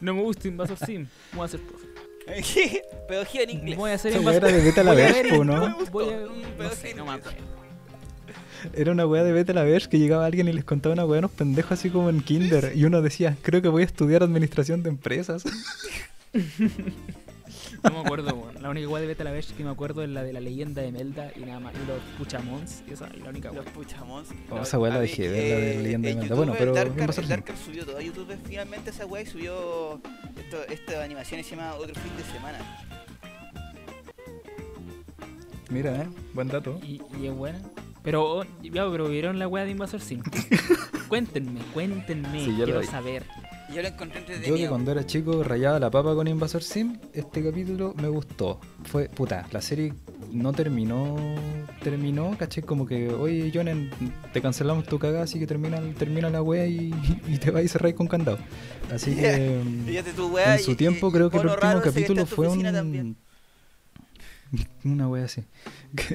no me gusta Invasor Sim. Voy a hacer profe. [LAUGHS] Pedagogía en inglés. Voy a hacer Invasor era de Beta la ¿no? Voy a... Mm, No pedagogía sé, no me inglés. acuerdo. [LAUGHS] Era una weá de Beta la Verge que llegaba alguien y les contaba una weá a unos pendejos así como en kinder. Y uno decía, creo que voy a estudiar administración de empresas. No me acuerdo, weón. La única weá de Beta la Verge que me acuerdo es la de la leyenda de Melda y nada más. Y los Puchamons. Y esa es la única weá. Los puchamos. Oh, esa weá la dejé, ver, la de Leyenda de Melda. Bueno, pero Darkar, el. Darkar subió todo a YouTube finalmente esa weá y subió esto, esta animación y se llama Otro fin de semana. Mira, eh, buen dato. Y, y es buena. Pero, oh, ya, pero ¿vieron la wea de Invasor Sim? [LAUGHS] cuéntenme, cuéntenme, Sí, quiero saber. Yo lo encontré Yo que entretenido. cuando era chico rayaba la papa con Invasor Sim, este capítulo me gustó. Fue, puta, la serie no terminó, terminó, caché, como que, oye, Jonen, te cancelamos tu cagada, así que termina, termina la wea y, [LAUGHS] y te vas y cerráis con candado. Así que... [LAUGHS] Weá En su tiempo creo que el último capítulo fue un... [LAUGHS] Una wea así.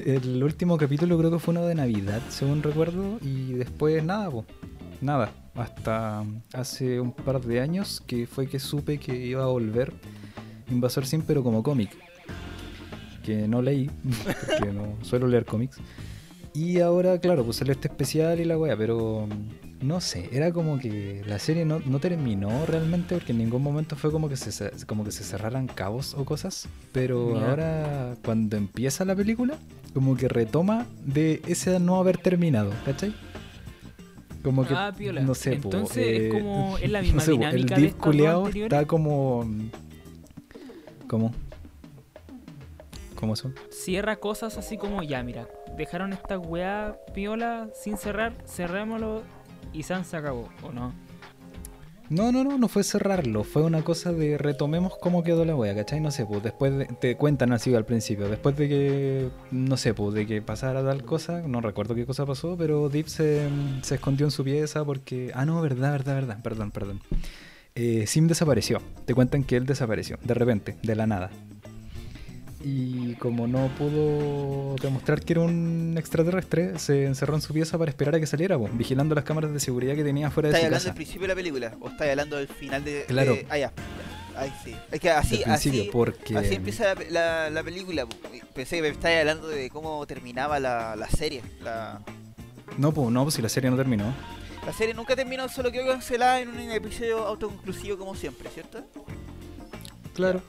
El último capítulo creo que fue uno de Navidad, según recuerdo, y después nada, po. Nada. Hasta hace un par de años que fue que supe que iba a volver Invasor Sim, pero como cómic. Que no leí, [LAUGHS] porque no suelo leer cómics. Y ahora, claro, pues salió este especial y la wea, pero mm, no sé, era como que la serie no, no terminó realmente porque en ningún momento fue como que se como que se cerraran cabos o cosas, pero ahora cuando empieza la película, como que retoma de ese no haber terminado, ¿cachai? Como que Ah, piola. no sé, po, Entonces es eh, como- [LAUGHS] es la no misma sé, po, dinámica el de anteriores. está como ¿Cómo? ¿Cómo son? Cierra cosas así como, ya, mira, dejaron esta weá piola sin cerrar, cerrémoslo y San se acabó, ¿o no? No, no, no, no fue cerrarlo, fue una cosa de retomemos cómo quedó la wea, ¿cachai? No sé, pues después de- te cuentan así al principio, después de que, no sé, pues de que pasara tal cosa, no recuerdo qué cosa pasó, pero Deep se, se escondió en su pieza porque, ah, no, verdad, verdad, verdad, perdón, perdón. Eh, Sim desapareció, te cuentan que él desapareció, de repente, de la nada. Y como no pudo demostrar que era un extraterrestre, se encerró en su pieza para esperar a que saliera, pues, vigilando las cámaras de seguridad que tenía fuera de ¿Estás su hablando casa. del principio de la película? ¿O estás hablando del final de.? Claro. ah, ya. Ahí sí. Es que así, así, porque... así empieza la, la- la película. po. Pensé que me estabas hablando de cómo terminaba la, la serie. No, pues no, pues si la serie no terminó. la serie nunca terminó, solo quedó cancelada en un episodio autoconclusivo como siempre, ¿cierto? Claro.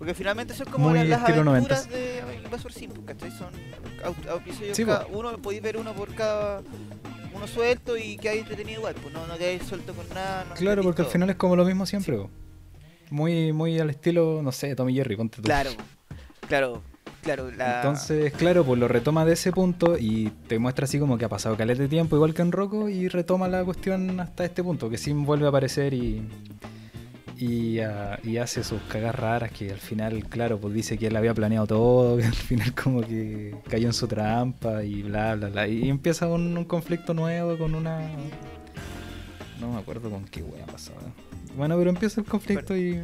Porque finalmente son como Muy las, las aventuras 90s. de Invasor Sim, pues, ¿cachai? Son episodios Sí, cada po. uno, podéis ver uno por cada uno suelto y que hay entretenido igual, pues no, no quedáis suelto con nada. no Claro, porque al final es como lo mismo siempre. po. Muy, muy al estilo, no sé, Tommy Jerry, ponte tú. Claro, claro, claro. La... Entonces, claro, pues lo retoma de ese punto y te muestra así como que ha pasado caleta de tiempo, igual que en Rocco, y retoma la cuestión hasta este punto, que Sim vuelve a aparecer y, y, ah, y hace sus cagas raras que al final, claro, pues dice que él había planeado todo, [LAUGHS] que al final como que cayó en su trampa y bla, bla, bla. Y empieza un, un conflicto nuevo con una... No me acuerdo con qué wea pasaba. Bueno, pero empieza el conflicto y,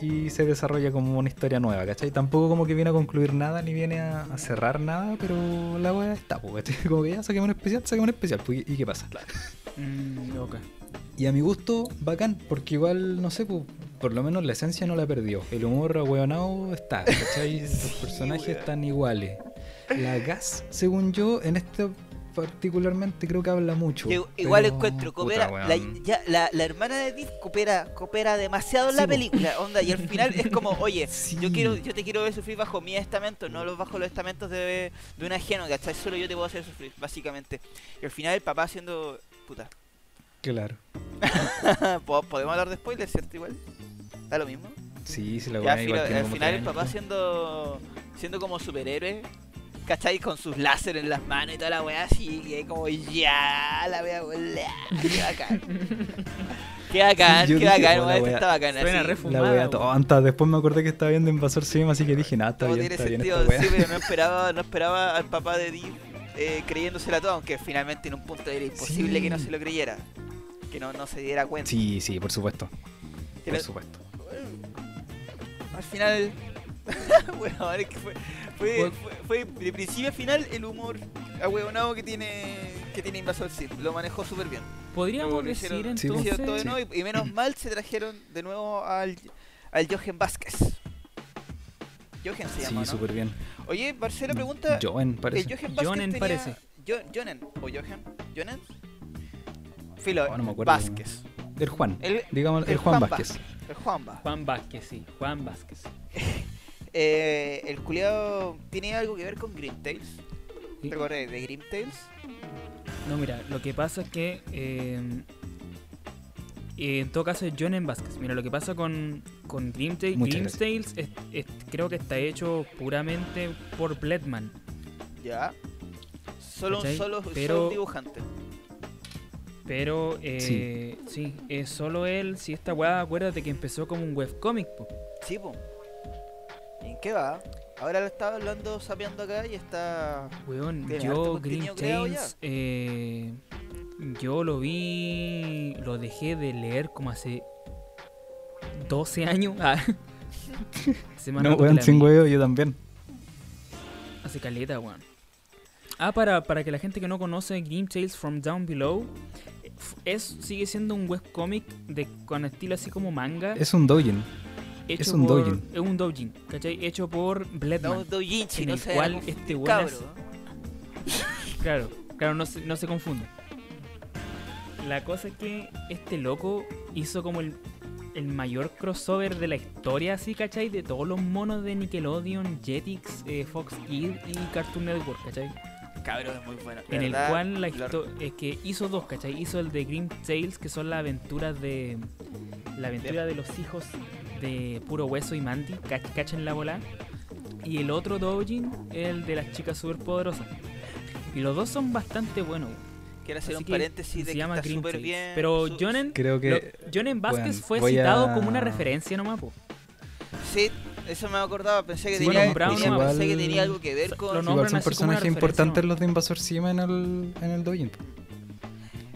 y se desarrolla como una historia nueva, ¿cachai? Tampoco como que viene a concluir nada ni viene a, a cerrar nada, pero la wea está, pues. [LAUGHS] Como que ya saquemos un especial, saquemos un especial, pues, ¿y qué pasa? Mm, ok. Y a mi gusto, bacán, porque igual, no sé, pues, por lo menos la esencia no la perdió. El humor ahueonado está, ¿cachai? [LAUGHS] Los personajes están iguales. La gas, según yo, en este particularmente creo que habla mucho. igual pero, encuentro, puta, coopera, la, ya, la, la hermana de Deep coopera, coopera demasiado en Sí, la po. película, onda, y al [LAUGHS] final es como, oye, Sí. yo quiero, yo te quiero ver sufrir bajo mi estamento, no los bajo los estamentos de, de un ajeno, ¿cachai? Solo yo te puedo hacer sufrir, básicamente. Y al final el papá haciendo, puta, Claro. [LAUGHS] ¿po- podemos hablar de spoilers, ¿cierto? Igual, da lo mismo. Sí, sí, la Ya, weá al final, el 30 papá siendo siendo como superhéroe, ¿cachai? Con sus láser en las manos y toda la weá así, que como ya la wea volá, qué bacán. [LAUGHS] Qué bacán, Sí, qué bacán, oh, la weá, esto wea. está bacán Suena así. re La weón. tonta. Después me acordé que estaba viendo Invasor Sim, así que dije, nada, está bien, tiene está bien sentido, esta sí, pero no [LAUGHS] esperaba, no esperaba al papá de Deep eh, creyéndosela toda, aunque finalmente en un punto era imposible Sí. que no se lo creyera. Que no, no se diera cuenta. Sí, sí, por supuesto. Por supuesto. al final [LAUGHS] bueno es que fue fue, fue, fue de principio a final el humor ahueonado que tiene que tiene Invasor Sim lo manejó súper bien Podríamos decir hicieron- Sí, entonces. hicieron todo de Sí. nuevo y, y menos mal se trajeron de nuevo al al Jochen Vázquez Jochen se Sí, llama ¿no? súper bien. oye Marcelo pregunta ¿el parece. Vázquez Jonen tenía- parece. Jo- Jonen o Jochen Jonen Filo Oh, no me acuerdo. Vázquez El Juan. el, Digamos, el, el Juan Juan Vázquez. el Juanba Juan Vázquez, sí, Juan Vázquez. [LAUGHS] Eh, el culiado tiene algo que ver con Green Tales. Sí. ¿Te acuerdas de Green Tales? No, mira, lo que pasa es que eh, Eh, en todo caso es Jonen Vázquez. Mira, lo que pasa con, con Muchas Grimtales es- es- creo que está hecho puramente por Bledman. Ya. Solo un ¿Cachai? solo, Pero- solo un dibujante. Pero, eh, sí. es solo él. Si esta weá, acuérdate que empezó como un webcomic, po. Sí, po. ¿Y en qué va? Ahora lo estaba hablando, sapeando acá y está. Weón, yo Grimtales, ya. eh, yo lo vi, lo dejé de leer como hace 12 años. Ah. [LAUGHS] No, weón, sin huevo, yo también. Hace caleta, weón. Ah, para, para que la gente que no conoce Grim Tales from Down Below, es, sigue siendo un webcomic de, con estilo así como manga. Es un doujin. hecho es un por- doujin. Es un doujin, ¿cachai? Hecho por Bledman. No, Doujinshi, en el cual este weón es- Claro, claro, no se, no se confunda. La cosa es que este loco hizo como el, el mayor crossover de la historia, así, ¿cachai? De todos los monos de Nickelodeon, Jetix, eh, Fox Kids y Cartoon Network, ¿cachai? Cabro, es muy bueno. En el cual la es que hizo dos, ¿cachai? Hizo el de Grim Tales, que son las aventuras de. La aventura de los hijos de Puro Hueso y Mandy, cach- cachen la bola. Y el otro Doujin, el de las chicas superpoderosas. Y los dos son bastante buenos. Quiero hacer Así un paréntesis de se que llama está Tales. bien. Pero Jonen, Creo que. lo- Jonen Vázquez Bueno, fue citado a- como una referencia nomás, po. Sí, eso me acordaba. Pensé que, Sí, tenía, bueno, Brown tenía- nomás. pensé que tenía algo que ver Lo con. nombran Igual son personajes importantes los de Invasor Sima en el, en el doujin.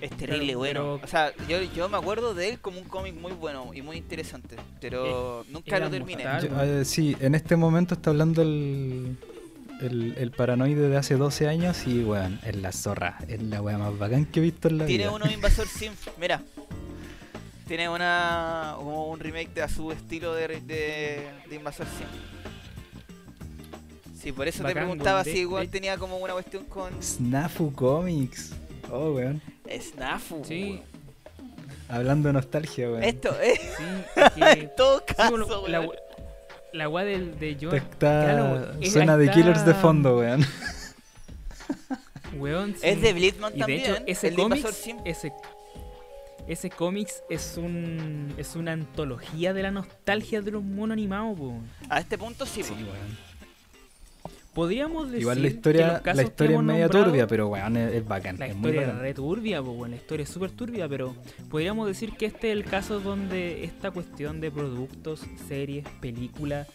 Es terrible bueno. pero- O sea, yo, yo me acuerdo de él como un cómic muy bueno y muy interesante. Pero nunca lo terminé. mortal. Yo- eh, sí, en este momento está hablando el, el, el paranoide de hace 12 años y, weón, es la zorra. Es la wea más bacán que he visto en la Tiene vida. uno Invasor Sim. Mira. [LAUGHS] Tiene una como un remake de a su estilo de, de, de Invasor Sim. Sí, por eso te preguntaba. De- si igual de- tenía como una cuestión con Snafu Comics. Oh, weón. Snafu. Sí, Hablando de nostalgia, weón. Esto, eh, sí. es que- [LAUGHS] en todo sí, caso, bueno, la, weón. la weá del- de John. Está, claro, es- suena de está- Killers de fondo, weón. Weón, sí. Es de Blitzman Y de también. hecho, ese el de Invasor cómics, Sim. ese, ese cómics es un es una antología de la nostalgia de los monos animados, po. A este punto sí. Sí, po. weón. Podríamos decir Igual la que historia, los casos la que historia es media nombrado- turbia, pero weón, es, es bacán. La es muy historia es re turbia, po, weón, la historia es súper turbia, pero podríamos decir que este es el caso donde esta cuestión de productos, series, películas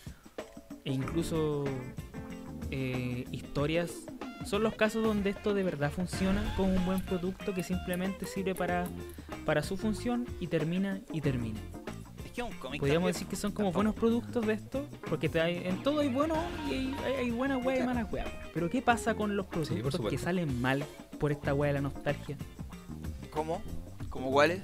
e incluso eh, historias son los casos donde esto de verdad funciona como un buen producto que simplemente sirve para, para su función y termina y termina. Es que es un cómic. Podríamos decir que son como Tampoco- buenos productos de esto, porque te hay- en todo hay bueno y hay, hay- hay buenas weas y malas weas. Pero ¿qué pasa con los productos que salen mal por esta wea de la nostalgia? ¿Cómo? ¿Cómo cuáles?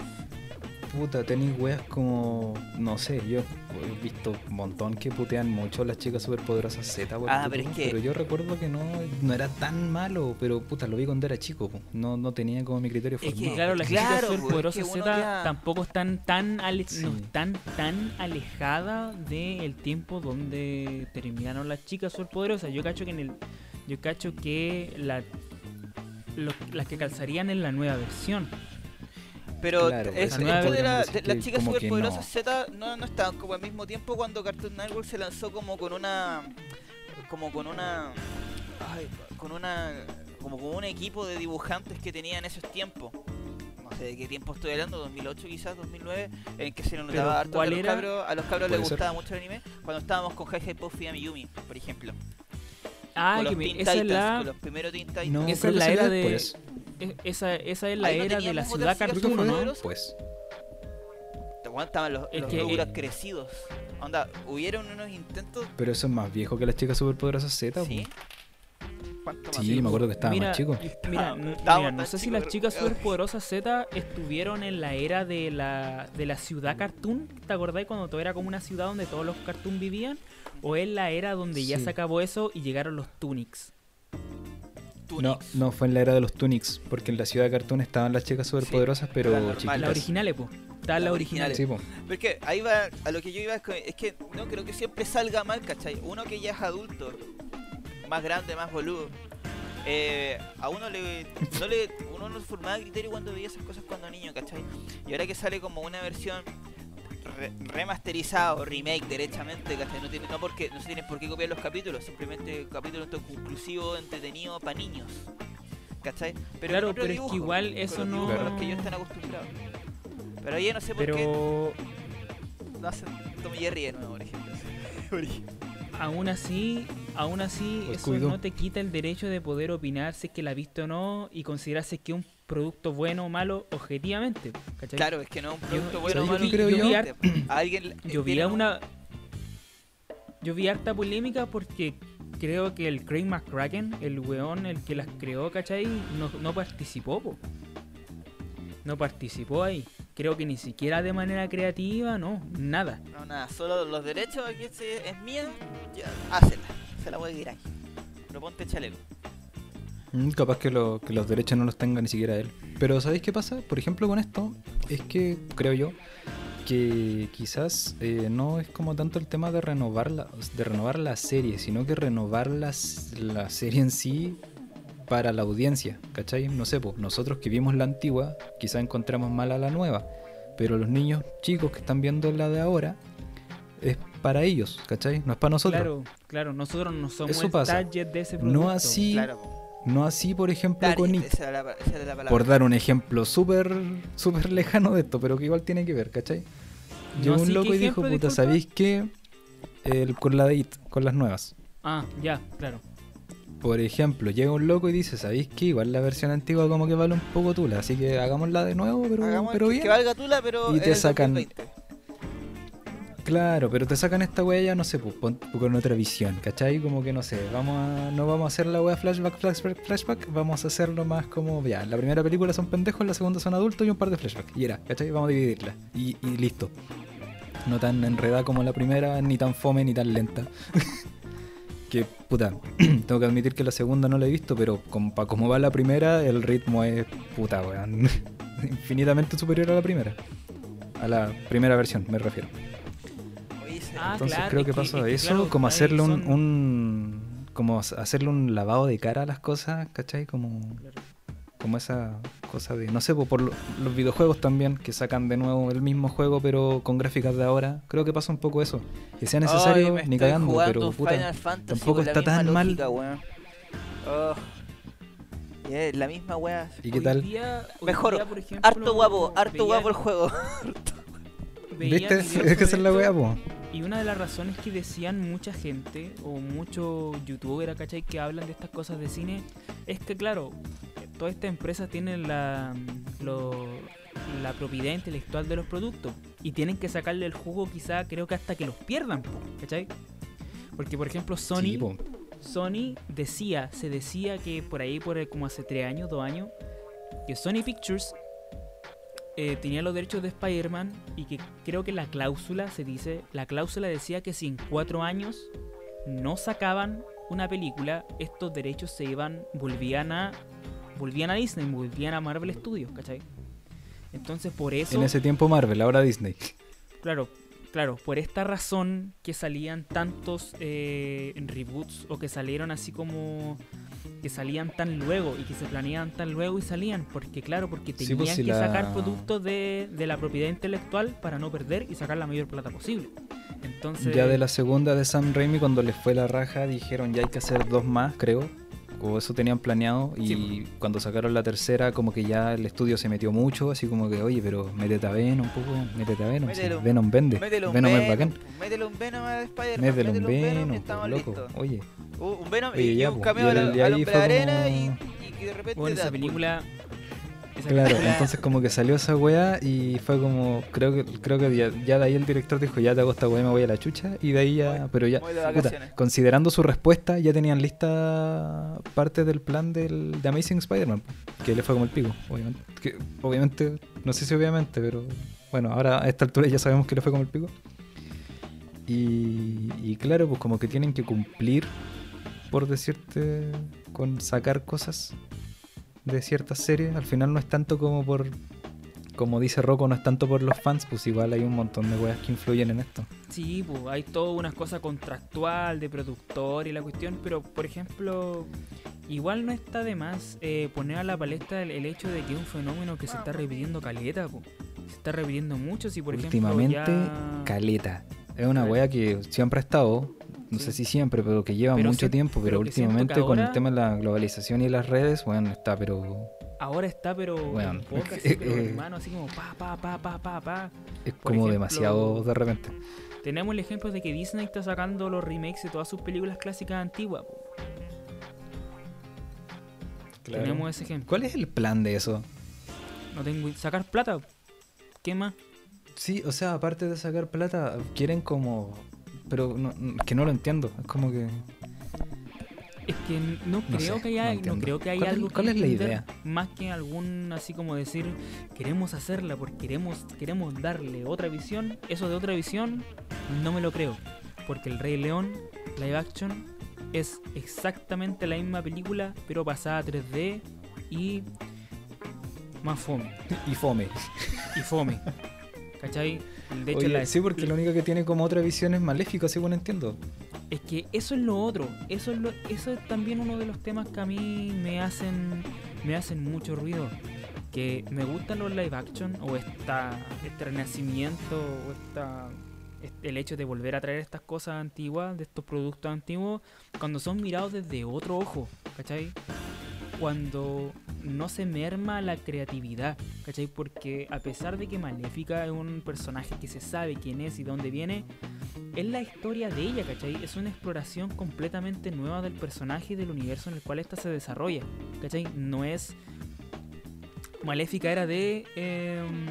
Puta, tenéis weas como. No sé, yo he visto un montón que putean mucho las chicas superpoderosas Z. Ah, pero es que- Pero yo recuerdo que no, no era tan malo, pero puta, lo vi cuando era chico, po. no, no tenía como mi criterio Es que, formado. Claro, las Claro, chicas superpoderosas es que Z ya- tampoco están tan, ale- Sí. no están tan alejadas del tiempo donde terminaron las chicas superpoderosas. Yo cacho que en el yo cacho que la, lo- las que calzarían en la nueva versión. Pero Claro, es- esto de, la- de las chicas superpoderosas no. Z no, no estaban como al mismo tiempo cuando Cartoon Network se lanzó como con una como con una ay, con una como con un equipo de dibujantes que tenía en esos tiempos. No sé de qué tiempo estoy hablando, 2008 quizás, 2009, en que se nos notaba harto que ¿cuál a los era? cabros, a los cabros les ser. gustaba mucho el anime, cuando estábamos con Hi Hi Puffy y Amiyumi, por ejemplo. Ah, con que los me- Teen esa es Titans, la con los primeros Teen Titans. No, esa es la era de- después. Es- esa, esa es la Ahí no era de la ciudad fue ¿no? Te aguantaban los, Es los que- Rugrats crecidos. Onda, hubieron unos intentos. Pero eso es más viejo que las chicas superpoderosas Z. ¿Sí? ¿Cuánto más Sí, me acuerdo que estaba mira, más chico. Mira, Ah, n- estábamos mira, no sé si chicos, las pero- chicas [LAUGHS] superpoderosas Z estuvieron en la era de la, de la ciudad cartoon. ¿Te acordáis cuando todo era como una ciudad donde todos los cartoon vivían? ¿O es la era donde ya Sí. se acabó eso y llegaron los Tunics? No, Tunics. no, fue en la era de los Tunics, porque en la ciudad de Cartoon estaban las chicas superpoderosas, pero las normales. chiquitas. Las originales, pues. Estaban las Las originales. Sí, po. Porque ahí va, a lo que yo iba es que, es que no creo que siempre salga mal, ¿cachai? Uno que ya es adulto, más grande, más boludo. eh, a uno le, no le uno no formaba criterio cuando veía esas cosas cuando niño, ¿cachai? Y ahora que sale como una versión re- remasterizada o remake derechamente, ¿cachai? No, tiene, no, porque, no se tienen por qué copiar los capítulos, simplemente capítulos conclusivo, entretenido para niños. ¿Cachai? Pero Claro, pero es que igual eso no- los que ellos están acostumbrados. Pero ahí no sé por qué Pero no hacen Tom y Jerry de nuevo, por ejemplo. [LAUGHS] Por ejemplo. aún así, aún así, O eso no te quita el derecho de poder opinar si es que la viste o no y considerar si es que es un producto bueno o malo objetivamente. ¿cachai? Claro, es que no es un producto bueno o ¿sabes malo. creo yo? independiente. A alguien Yo vi una. Yo vi harta polémica porque creo que el Craig McCracken, el weón, el que las creó, ¿cachai? No, no participó, po. No participó ahí. Creo que ni siquiera de manera creativa, no, nada. No, nada, solo los derechos, aquí es, es mía, ya, hácela. Se la voy a ir ahí. Pero ponte chaleco. Mm, Capaz que, lo- que los derechos no los tenga ni siquiera él. Pero ¿sabéis qué pasa? Por ejemplo, con esto, es que creo yo que quizás eh, no es como tanto el tema de renovar la, de renovar la serie, sino que renovar las- la serie en sí para la audiencia, ¿cachai? No sé, pues nosotros que vimos la antigua, quizás encontramos mala la nueva, pero los niños chicos que están viendo la de ahora, es para ellos, ¿cachai? No es para nosotros. Claro, claro, nosotros no somos Eso el pasa. target de ese producto. No así, Claro. No así, por ejemplo, con It. esa era la, esa era la palabra. Por dar un ejemplo súper súper lejano de esto, pero que igual tiene que ver, ¿cachai? Llegó un ¿qué loco y dijo, puta, disculpa? ¿sabéis qué? El, con la de IT, con las nuevas. Ah, ya, claro. Por ejemplo, llega un loco y dice, ¿sabéis qué? Igual la versión antigua como que vale un poco tula, así que hagámosla de nuevo, pero, Hagamos pero que, bien. que valga tula, pero Y te sacan- 2020. Claro, pero te sacan esta wea ya, no sé, pues, con otra visión, ¿cachai? Como que no sé, vamos a, no vamos a hacer la wea flashback, flashback, flashback, vamos a hacerlo más como, ya, la primera película son pendejos, la segunda son adultos y un par de flashbacks. Y era, ¿cachai? Vamos a dividirla. Y, listo. No tan enredada como la primera, ni tan fome, ni tan lenta. [LAUGHS] que, puta, [CLEARS THROAT] tengo que admitir que la segunda no la he visto, pero como, como va la primera, el ritmo es, puta, weón, [LAUGHS] infinitamente superior a la primera. A la primera versión, me refiero. Ah, Entonces claro, creo que que- pasó es que eso, claro, como hacerle un, son- un- como hac- hacerle un lavado de cara a las cosas, ¿cachai? Como, como esa cosa de, no sé, po, por lo- los videojuegos también, que sacan de nuevo el mismo juego pero con gráficas de ahora. Creo que pasa un poco eso. Que sea Ay, necesario, me ni cagando, pero puta, tampoco está tan mal. lógica, weón. Oh. Y es la misma weá. ¿Y qué tal? día- Mejor, día, ejemplo, Harto guapo, harto veía- guapo el juego. [LAUGHS] ¿Viste? [LAUGHS] Es que esa es la wea, po. Y una de las razones que decían mucha gente o muchos youtubers, ¿cachai? Que hablan de estas cosas de cine es que, claro, todas estas empresas tienen la, lo- la propiedad intelectual de los productos y tienen que sacarle el jugo quizá, creo que hasta que los pierdan, ¿cachai? Porque, por ejemplo, Sony, Sí. Sony decía, se decía que por ahí, por como hace tres años, dos años, que Sony Pictures eh, tenía los derechos de Spider-Man y que creo que la cláusula, se dice, la cláusula decía que si en cuatro años no sacaban una película, estos derechos se iban, volvían a, volvían a Disney, volvían a Marvel Studios, ¿cachai? Entonces por eso... En ese tiempo Marvel, ahora Disney. Claro, claro, por esta razón que salían tantos eh, reboots o que salieron así como que salían tan luego y que se planeaban tan luego y salían, porque claro, porque Sí, tenían pues, si que la- sacar productos de, de la propiedad intelectual para no perder y sacar la mayor plata posible. Entonces, Ya de la segunda de Sam Raimi, cuando les fue la raja, dijeron ya hay que hacer dos más, creo. O eso tenían planeado. Y Sí. cuando sacaron la tercera, como que ya el estudio se metió mucho. Así como que, oye, pero métete a Venom un poco. Métete a Venom. sí, Métele un- Venom vende. Un Venom es Venom, bacán. métele un Venom a Spider-Man, Métele un un Venom Venom, y estamos pues, loco. listos. Oye, Uh, un Venom Oye, y, y ya, un po. cameo Y al, el de ahí hombre fue arena como- y, y que de repente bueno, esa película... esa claro. película- [LAUGHS] Entonces como que salió esa wea y fue como, creo que creo que ya, ya de ahí el director dijo, ya te hago esta wea y me voy a la chucha. Y de ahí ya, Voy- pero ya, puta, considerando su respuesta, ya tenían lista parte del plan del, de Amazing Spider-Man, que le fue como el pico, obviamente. Que, obviamente, no sé si obviamente, pero bueno, ahora a esta altura ya sabemos que le fue como el pico. Y, y claro, pues como que tienen que cumplir, por decirte, con sacar cosas de ciertas series. Al final no es tanto como por, como dice Rocco, no es tanto por los fans, pues igual hay un montón de weas que influyen en esto. Sí, pues hay toda una cosa contractual de productor y la cuestión, pero por ejemplo, igual no está de más eh, poner a la palestra el, el hecho de que es un fenómeno que se está repitiendo caleta, po. se está repitiendo mucho. Si por Últimamente, ejemplo ya... caleta. Es una wea que siempre ha estado, no Sí. sé si siempre, pero que lleva Pero mucho tiempo, pero, últimamente con el tema de la globalización y las redes, bueno, está, pero Ahora está, pero Weón. en boca, [LAUGHS] así, pero Eh, hermano, así como pa, pa, pa, pa, pa, pa. es Por como ejemplo- demasiado de repente. Tenemos el ejemplo de que Disney está sacando los remakes de todas sus películas clásicas antiguas. po. Tenemos ese ejemplo. ¿Cuál es el plan de eso? No tengo sacar plata. ¿Qué más? Sí, o sea, aparte de sacar plata, quieren como... Pero no, es que no lo entiendo. Es como que... Es que no No creo sé, que haya, no, creo que haya ¿Cuál es- algo que cuál es la idea? Más que algún así como decir queremos hacerla porque queremos, queremos darle otra visión. Eso de otra visión no me lo creo. Porque el Rey León, live action, es exactamente la misma película, pero pasada a 3D y más fome. Y fome. Y fome. ¿Cachai? De hecho, Oye, la, sí, porque lo único que tiene como otra visión es maléfico, según entiendo. Es que eso es lo otro, eso es lo, eso es también uno de los temas que a mí me hacen me hacen mucho ruido, que me gustan los live action o esta este renacimiento o esta el hecho de volver a traer estas cosas antiguas, de estos productos antiguos, cuando son mirados desde otro ojo, ¿cachai? Cuando no se merma la creatividad, ¿cachai? Porque a pesar de que Maléfica es un personaje que se sabe quién es y dónde viene, es la historia de ella, ¿cachai? Es una exploración completamente nueva del personaje y del universo en el cual ésta se desarrolla, ¿cachai? No es... Maléfica era de... em,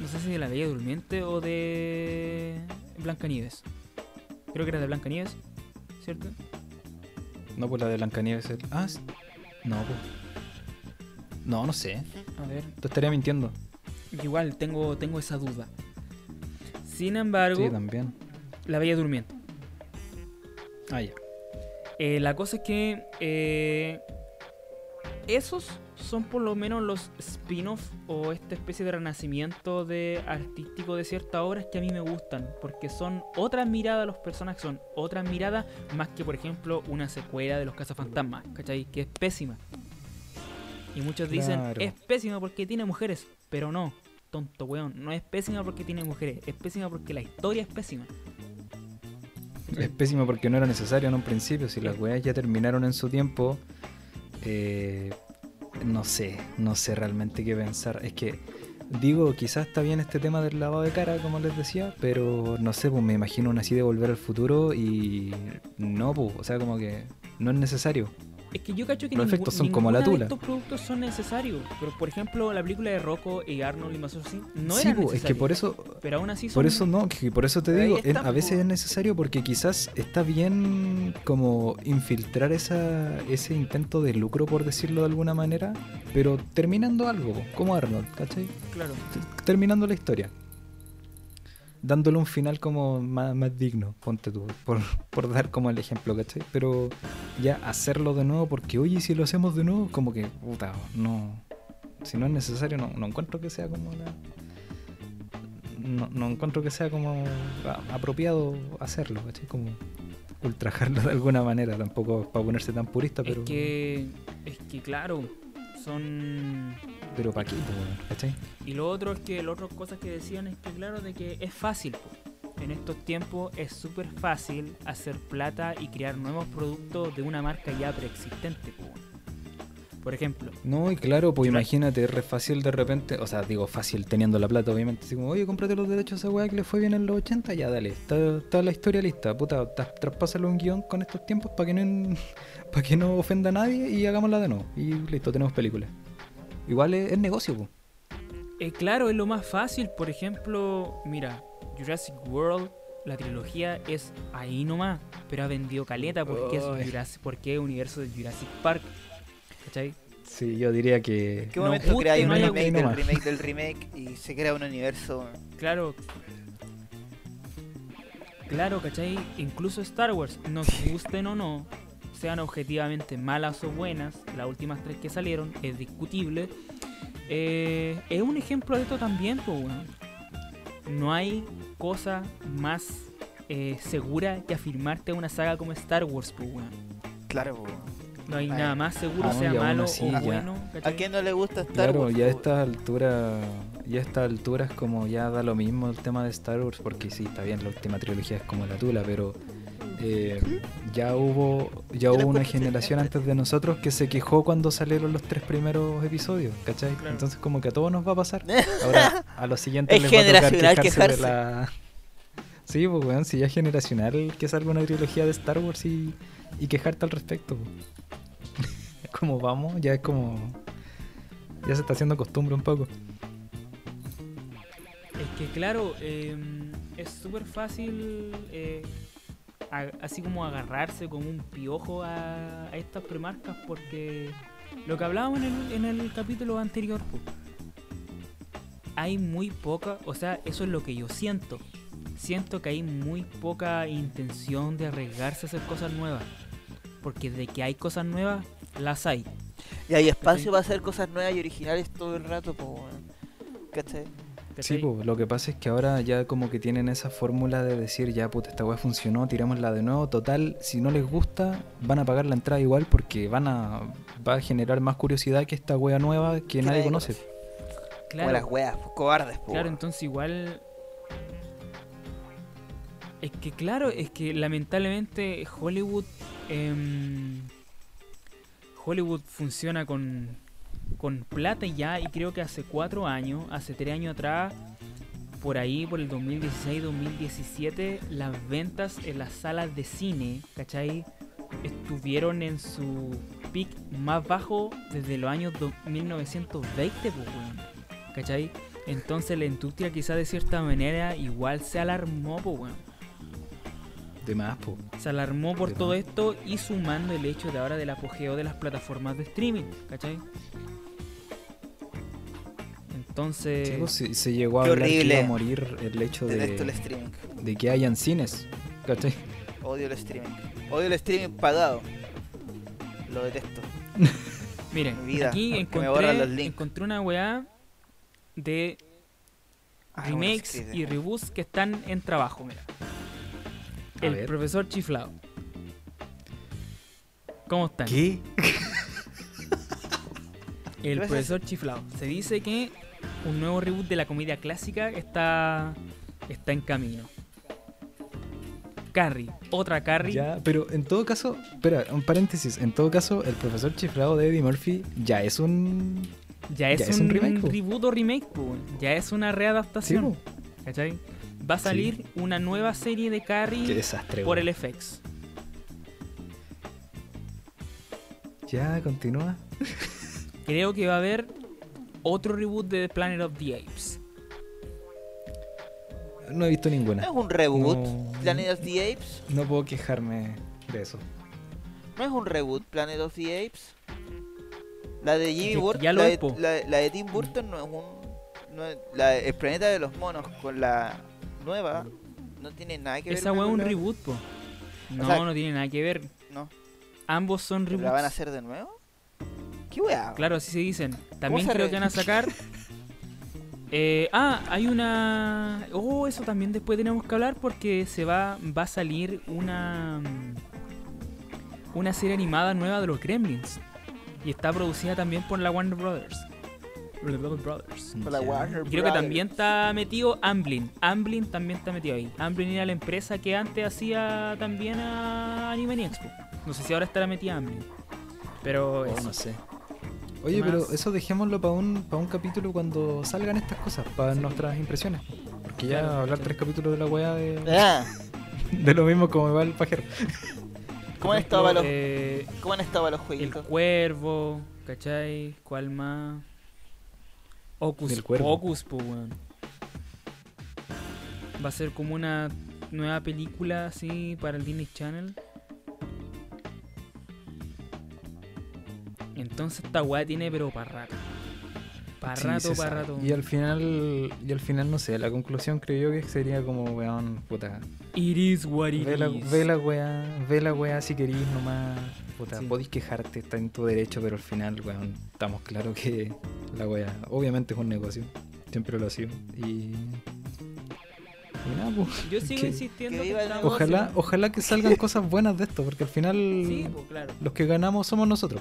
no sé si de la Bella Durmiente o de Blancanieves. Creo que era de Blancanieves, ¿cierto? No, pues la de Blancanieves. el- Ah, sí. No, pues. No, no sé. A ver, Te estaría mintiendo. igual tengo, tengo esa duda. Sin embargo, Sí, también. la Bella Durmiente. Ah, ya. Eh, la cosa es que eh, esos son por lo menos los spin-off o esta especie de renacimiento de artístico de ciertas obras que a mí me gustan, porque son otras miradas a los personajes, son otras miradas más que por ejemplo una secuela de los cazafantasmas, ¿cachai? Que es pésima. Y muchos dicen, Claro. es pésima porque tiene mujeres, pero no, tonto weón, no es pésima porque tiene mujeres, es pésima porque la historia es pésima. Es pésimo porque no era necesario en un principio. Si las weas ya terminaron en su tiempo, eh, no sé, no sé realmente qué pensar. Es que, digo, quizás está bien este tema del lavado de cara, como les decía, pero no sé, pues me imagino una así de volver al futuro y no, pues, o sea, como que no es necesario. Es que yo cacho que Los efectos son como la de tula. estos productos son necesarios. Pero por ejemplo, la película de Rocco y Arnold y Mazo no sí, es que por eso, Pero aún así son. Por eso no, que por eso te digo, está, a veces po. es necesario porque quizás está bien como infiltrar esa, ese intento de lucro, por decirlo de alguna manera, pero terminando algo, como Arnold, ¿cachai? Claro. Terminando la historia. Dándole un final como más, más digno, ponte tú, por, por dar como el ejemplo, ¿cachai? Pero ya hacerlo de nuevo porque, oye, si lo hacemos de nuevo, como que, puta, no. Si no es necesario, no, no encuentro que sea como la. No, no encuentro que sea como apropiado hacerlo, ¿cachai? Como ultrajarlo de alguna manera, tampoco para ponerse tan purista, pero. Es que. Es que claro. Son. Pero pa' qué, ¿cachai? Y lo otro es que las otras cosas que decían es que claro de que es fácil. po. En estos tiempos es súper fácil hacer plata y crear nuevos productos de una marca ya preexistente. Po. Por ejemplo, No, y claro, pues imagínate, es re fácil de repente, o sea, digo fácil teniendo la plata, obviamente, así como, oye, cómprate los derechos a esa weá que le fue bien en los 80, ya dale, está, está la historia lista, puta, tra- traspásalo un guion con estos tiempos para que no [LAUGHS] para que no ofenda a nadie y hagámosla de nuevo. Y listo, tenemos películas. Igual es, es negocio, pues. Eh, claro, es lo más fácil. Por ejemplo, mira, Jurassic World, la trilogía es ahí nomás, pero ha vendido caleta porque, es, Jurassic, porque es universo de Jurassic Park. ¿Cachai? Sí, yo diría que... ¿En qué No momento guste, creáis un no remake del remake del remake y se crea un universo? Claro. Claro, ¿cachai? Incluso Star Wars, nos [LAUGHS] gusten o no, sean objetivamente malas o buenas, las últimas tres que salieron, es discutible. eh, es un ejemplo de esto también, pues, weón. No hay cosa más eh, segura que afirmarte a una saga como Star Wars, pues, weón. Claro. No hay Ay. nada más seguro, Ah, sea malo así o ya. bueno. ¿cachai? ¿A quién no le gusta Star Claro, Wars? ya a esta altura y a esta altura es como ya da lo mismo el tema de Star Wars, porque sí, está bien, la última trilogía es como la tula, pero eh, ya hubo ya hubo una generación antes de nosotros que se quejó cuando salieron los tres primeros episodios, ¿cachai? Claro. Entonces como que a todos nos va a pasar. [LAUGHS] Ahora a los siguientes Es les va a tocar generacional quejarse de quejarse. la... [LAUGHS] Sí, pues weón, si ya es generacional que salga una trilogía de Star Wars y, y quejarte al respecto. po. Como vamos, ya es como... Ya se está haciendo costumbre un poco. Es que claro, eh, es súper fácil eh, así como agarrarse como un piojo a, estas premarcas porque lo que hablábamos en el, en el capítulo anterior, po, hay muy poca, o sea, eso es lo que yo siento. Siento que hay muy poca intención de arriesgarse a hacer cosas nuevas. Porque de que hay cosas nuevas, las hay. Y hay espacio para hacer cosas nuevas y originales todo el rato, pues. ¿Cachai? Sí, po, lo que pasa es que ahora ya como que tienen esa fórmula de decir, ya puta, esta weá funcionó, tirámosla de nuevo. Total, si no les gusta, van a pagar la entrada igual porque van a, va a generar más curiosidad que esta wea nueva que nadie conoce. Como las weas, pues, cobardes, pues. Claro, entonces igual. Es que claro, es que lamentablemente Hollywood. em, Hollywood funciona con, con plata ya, y creo que hace cuatro años, hace tres años atrás, por ahí, por el 2016-2017, las ventas en las salas de cine, ¿cachai? Estuvieron en su peak más bajo desde los años do- 1920, pues. ¿cachai? Entonces la industria quizá de cierta manera igual se alarmó, pues. De más, po. Se alarmó por De todo más. esto y sumando el hecho de ahora del apogeo de las plataformas de streaming, ¿cachai? Entonces, pues, se, se llegó a hablar que horrible. iba a morir el hecho de, streaming. de que hayan cines. ¿Cachai? Odio el streaming. Odio el streaming pagado. Lo detesto. [LAUGHS] miren, mi vida, aquí que encontré, encontré una weá de remakes y reboots que están en trabajo, mira. A El ver. profesor chiflado. ¿Cómo están? ¿Qué? El profesor chiflado. Se dice que un nuevo reboot de la comedia clásica está, está en camino. Carrie, otra Carrie. Ya, pero en todo caso, espera, un paréntesis. En todo caso, el profesor chiflado de Eddie Murphy ya es un. ya es, ya es un, un remake, reboot o remake, po. ya es una Sí, readaptación. po. ¿cachai? Va a salir una nueva serie de Carrie desastre, por el FX. Ya, continúa. [LAUGHS] Creo que va a haber otro reboot de Planet of the Apes. No he visto ¿No ninguna. es un reboot No. Planet of the Apes? No puedo quejarme de eso. ¿No es un reboot Planet of the Apes? La de Jimmy Burton, ya lo la, de, po. la, la de Tim Burton no es un... no es- la, el planeta de los monos con la nueva no tiene nada que ver Esa weá es un reboot, po. No, sea, no tiene nada que ver. No. Ambos son ¿Pero reboots. ¿La van a hacer de nuevo? ¿Qué weá? Claro, así se dicen. También creo re- que van a sacar. [LAUGHS] Eh, ah, hay una. Oh, eso también después tenemos que hablar porque se va, va a salir una. Una serie animada nueva de los Gremlins. Y está producida también por la Warner Brothers. Brothers. Por la. Warner Y creo que también está metido Amblin. Amblin también está metido ahí. Amblin era la empresa que antes hacía también a Anime Expo. No sé si ahora estará metida Amblin. Pero Oh, eso. no sé. Oye, ¿Qué pero más? eso dejémoslo para un, para un capítulo cuando salgan estas cosas, para nuestras impresiones. Porque ya Claro, hablar claro. tres capítulos de la weá de, Ah, [LAUGHS] de lo mismo como me va el pajero. [LAUGHS] ¿Cómo han estado los, eh, ¿Cómo han estado los El jueguitos? Cuervo, ¿cachai? ¿Cuál más? Ocus Cuervo. Pocus, po, weón. Va a ser como una nueva película así para el Disney Channel. Entonces esta weá tiene pero para rato. Para Sí, rato, para rato. Y al final, y al final no sé, la conclusión creo yo que sería como, weón, puta. It is what it Ve la, is. ve la weá, ve la weá si querís nomás. Puta, Sí. podéis quejarte, está en tu derecho, pero al final, weón, estamos claros que la weá, obviamente es un negocio. Siempre lo ha sido. Y. Y nada, pues. Yo sigo que- insistiendo que que viva el esta negocio. weá Ojalá, ojalá que salgan [LAUGHS] cosas buenas de esto, porque al final Sí, pues claro. los que ganamos somos nosotros.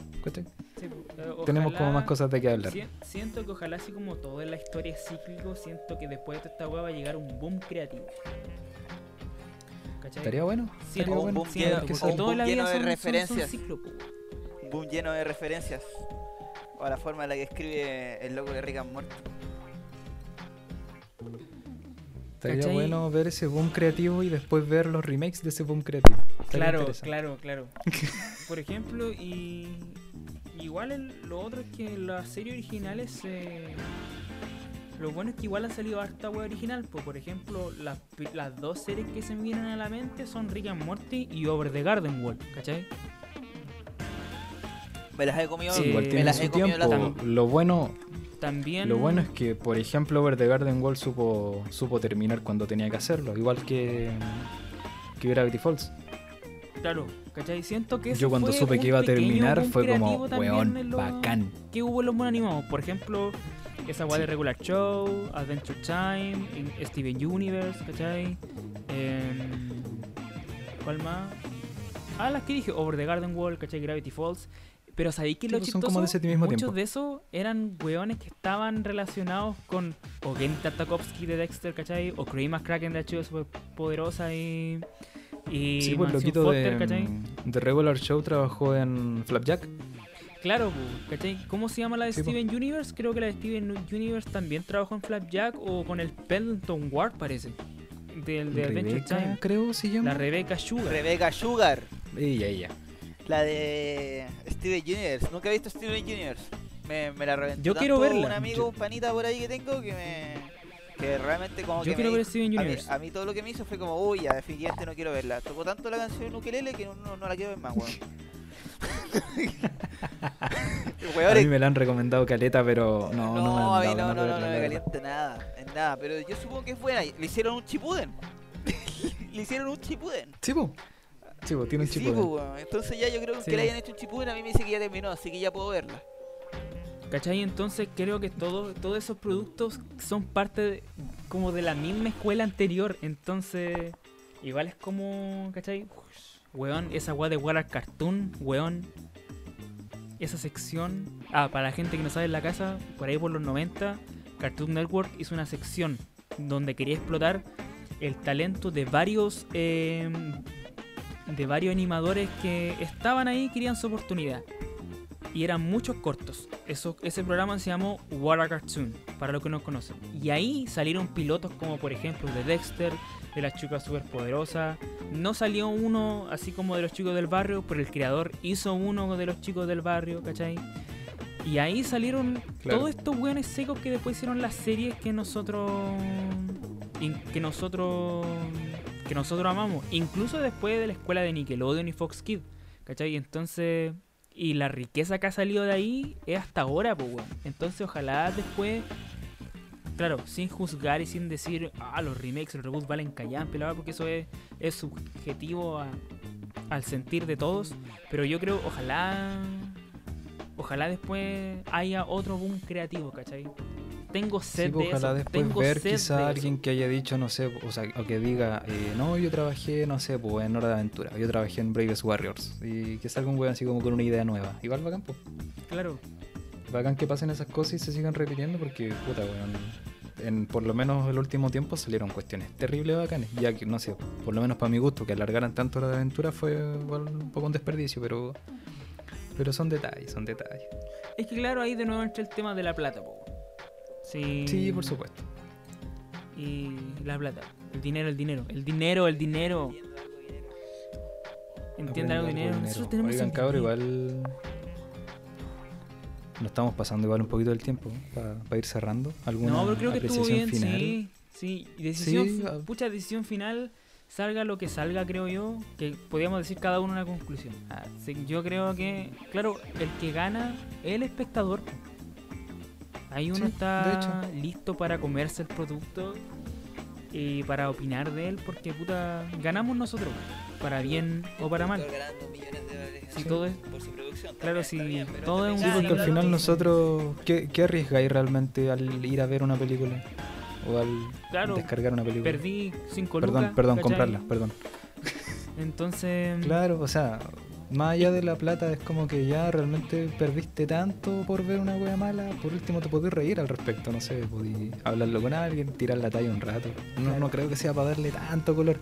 Sí, po. Eh, tenemos como más cosas de qué hablar. Si- siento que ojalá así como todo en la historia es cíclico, siento que después de esta hueá va a llegar un boom creativo. ¿Cachai? Estaría bueno. Sí, estaría un bueno. boom lleno- un boom de son, son- son referencias. Un boom lleno de referencias. O la forma en la que escribe el loco de Rick and Morty. Estaría ¿Cachai? bueno ver ese boom creativo y después ver los remakes de ese boom creativo. Estaría Claro, claro, claro. [LAUGHS] Por ejemplo, y igual el- lo otro es que las series originales eh, lo bueno es que igual han salido harta web original, pues por ejemplo, las, las dos series que se me vienen a la mente son Rick and Morty y Over the Garden Wall, ¿cachai? Me las he comido. Sí, Sí, igual me tiene las su he comido tiempo. Lo bueno, También lo bueno es que, por ejemplo, Over the Garden Wall supo, supo terminar cuando tenía que hacerlo, igual que, que Gravity Falls. claro, ¿cachai? Siento que Yo cuando supe que iba a terminar fue como, weón, lo- bacán. que hubo en los monos animados. Por ejemplo, esa guay de Regular Show, Adventure Time, en Steven Universe, ¿cachai? Em, ¿Cuál más? Ah, las que dije, Over the Garden Wall, ¿cachai? Gravity Falls. Pero sabéis que Sí, lo pues chistoso, como de ese mismo muchos tiempo. de esos eran weones que estaban relacionados con o Gen Tartakovsky de Dexter, ¿cachai? O Craig McCracken de Archivo Superpoderosa y... Y Sí, pues loquito Foster, de, ¿cachai? de Regular Show trabajó en Flapjack. Claro, ¿cachai? ¿Cómo se llama la de Sí, po. Steven Universe? Creo que la de Steven Universe también trabajó en Flapjack o con el Pendleton Ward, parece. Del de Adventure Time. creo se llama. La Rebecca Sugar. Rebecca Sugar. Ella, ella. La de Steven Universe. Nunca he visto Steven Universe. Me, me la reventó. Yo quiero verla. Un amigo, un panita por ahí que tengo que me. Que realmente como Yo que quiero me- ver Steven a mí, Universe. a mí todo lo que me hizo fue como, uy, ya definitivamente no quiero verla. Tocó tanto la canción en ukelele que no, no, no la quiero ver más, weón. [LAUGHS] [LAUGHS] A mí me la han recomendado caleta, pero no, no, me han a mí dado no, no, no, no me calienta nada, en nada, pero yo supongo que es buena. Le hicieron un chipuden. [LAUGHS] Le hicieron un chipuden. Sí, po. Sí, po, tiene un Sí, weón. Entonces ya yo creo que Sí. que le hayan hecho un chipuden a mí me dice que ya terminó, así que ya puedo verla. ¿Cachai? Entonces creo que todo, todos esos productos son parte de- como de la misma escuela anterior. Entonces, igual es como, ¿cachai? Weón, esa weá de Water Cartoon, weón. Esa sección. Ah, para la gente que no sabe en la casa, por ahí por los 90, Cartoon Network hizo una sección donde quería explotar el talento de varios eh, de varios animadores que estaban ahí querían su oportunidad y eran muchos cortos. Eso, ese programa se llamó Water Cartoon, para los que no conocen. Y ahí salieron pilotos como por ejemplo de Dexter, de las chicas superpoderosas. No salió uno así como de los chicos del barrio, pero el creador hizo uno de los chicos del barrio, ¿cachai? Y ahí salieron Claro. todos estos weones secos que después hicieron las series que nosotros que nosotros que nosotros amamos, incluso después de la escuela de Nickelodeon y Fox Kids, ¿cachai? Entonces, y la riqueza que ha salido de ahí es hasta ahora, pues, weón. Entonces, ojalá después, claro, sin juzgar y sin decir, ah, los remakes, los reboots valen callampe, la verdad, porque eso es, es subjetivo a- al sentir de todos. Pero yo creo, ojalá, ojalá después haya otro boom creativo, ¿cachai? Tengo sed Sí, po, de ojalá eso, después tengo ver quizá de alguien que haya dicho, no sé, o sea, o que diga, eh, no, yo trabajé, no sé, pues en Hora de Aventura, yo trabajé en Bravest Warriors, y que salga un weón así como con una idea nueva. Igual bacán, pues. Claro, Bacán que pasen esas cosas y se sigan repitiendo porque, puta, weón, en por lo menos el último tiempo salieron cuestiones terribles bacanes. Ya que, no sé, por lo menos para mi gusto, que alargaran tanto de Aventura fue igual un poco un desperdicio, pero... Pero son detalles, son detalles. Es que claro, ahí de nuevo entra el tema de la plata, po. Sí. Sí, por supuesto. Y la plata. El dinero, el dinero. El dinero, el dinero. Entiende algo de dinero. Nosotros tenemos Oigan, cabrón, dinero. igual. Nos estamos pasando igual un poquito del tiempo para ir cerrando. ¿Alguna No, pero creo que estuvo apreciación bien, final? sí. Sí, y decisión, Sí, ah. pucha, decisión final, salga lo que salga, creo yo, que podríamos decir cada uno una conclusión. Ah, yo creo que, claro, el que gana es el espectador. Ahí uno Sí, está listo para comerse el producto y para opinar de él, porque puta, ganamos nosotros, para bien o para mal. Si todo es, por su producción. Claro, sí, está bien, todo es un Sí, porque al Sí, final nosotros. ¿qué, ¿Qué arriesgáis realmente al ir a ver una película? O al claro, descargar una película. perdí 5 perdón, lucas. perdón, ¿cachai? comprarla, perdón. [LAUGHS] Entonces, Claro, o sea, más allá de la plata, es como que ya realmente perdiste tanto por ver una wea mala. Por último, te podés reír al respecto, no sé, podés hablarlo con alguien, tirar la talla un rato. No, no creo que sea para darle tanto color.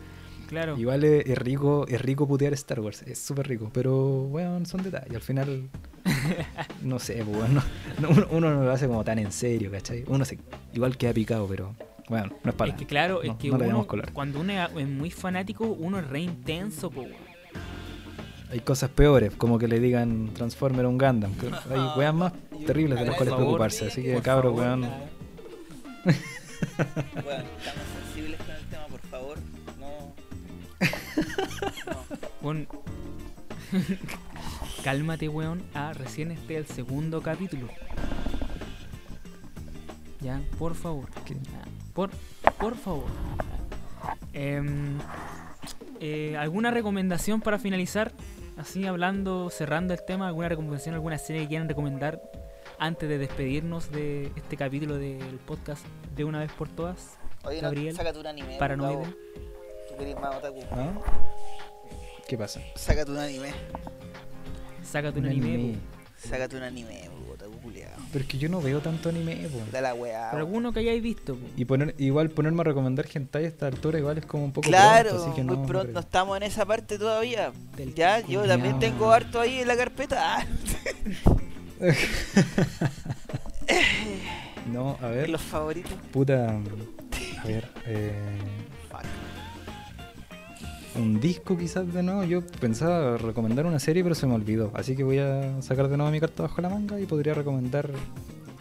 Claro. Igual es, es rico, es rico putear Star Wars, es súper rico, pero bueno, son detalles. Al final, [LAUGHS] no sé, pues, no- no- uno, uno no lo hace como tan en serio, ¿cachai? Uno se, igual queda picado, pero bueno, no es para Es que claro, no, es que no uno, cuando uno es muy fanático, uno es re intenso, po, weón. Hay cosas peores, como que le digan Transformer a un Gundam. que hay [LAUGHS] weas más terribles de las cuales favor, preocuparse. Así que, cabros, weón. Bueno, estamos Weón. [LAUGHS] Cálmate, weón. Ah, recién este es el segundo capítulo. Ya, por favor. ¿Qué? Ya, Por, por favor. Em, eh, ¿Alguna recomendación para finalizar? Así hablando, cerrando el tema, ¿alguna recomendación, alguna serie que quieran recomendar antes de despedirnos de este capítulo del podcast de una vez por todas? Oye, Gabriel, no, sácate un anime. Paranoide. Tú querés más otaku. ¿Ah? ¿Qué pasa? Sácate un anime. Sácate un Un anime. anime. Sácate un anime, otaku culiao. Pero es que yo no veo tanto anime, po. Da la weá. Pero alguno que hayáis visto. po. Y poner, igual ponerme a recomendar hentai a esta altura igual es como un poco Claro, pronto, así que no, muy no pronto, no estamos en esa parte todavía. Del Ya, yo también tengo harto ahí en la carpeta. [LAUGHS] No, a ver, los favoritos. puta. A ver, eh. Un disco quizás de nuevo. Yo pensaba recomendar una serie, pero se me olvidó. Así que voy a sacar de nuevo mi carta bajo la manga y podría recomendar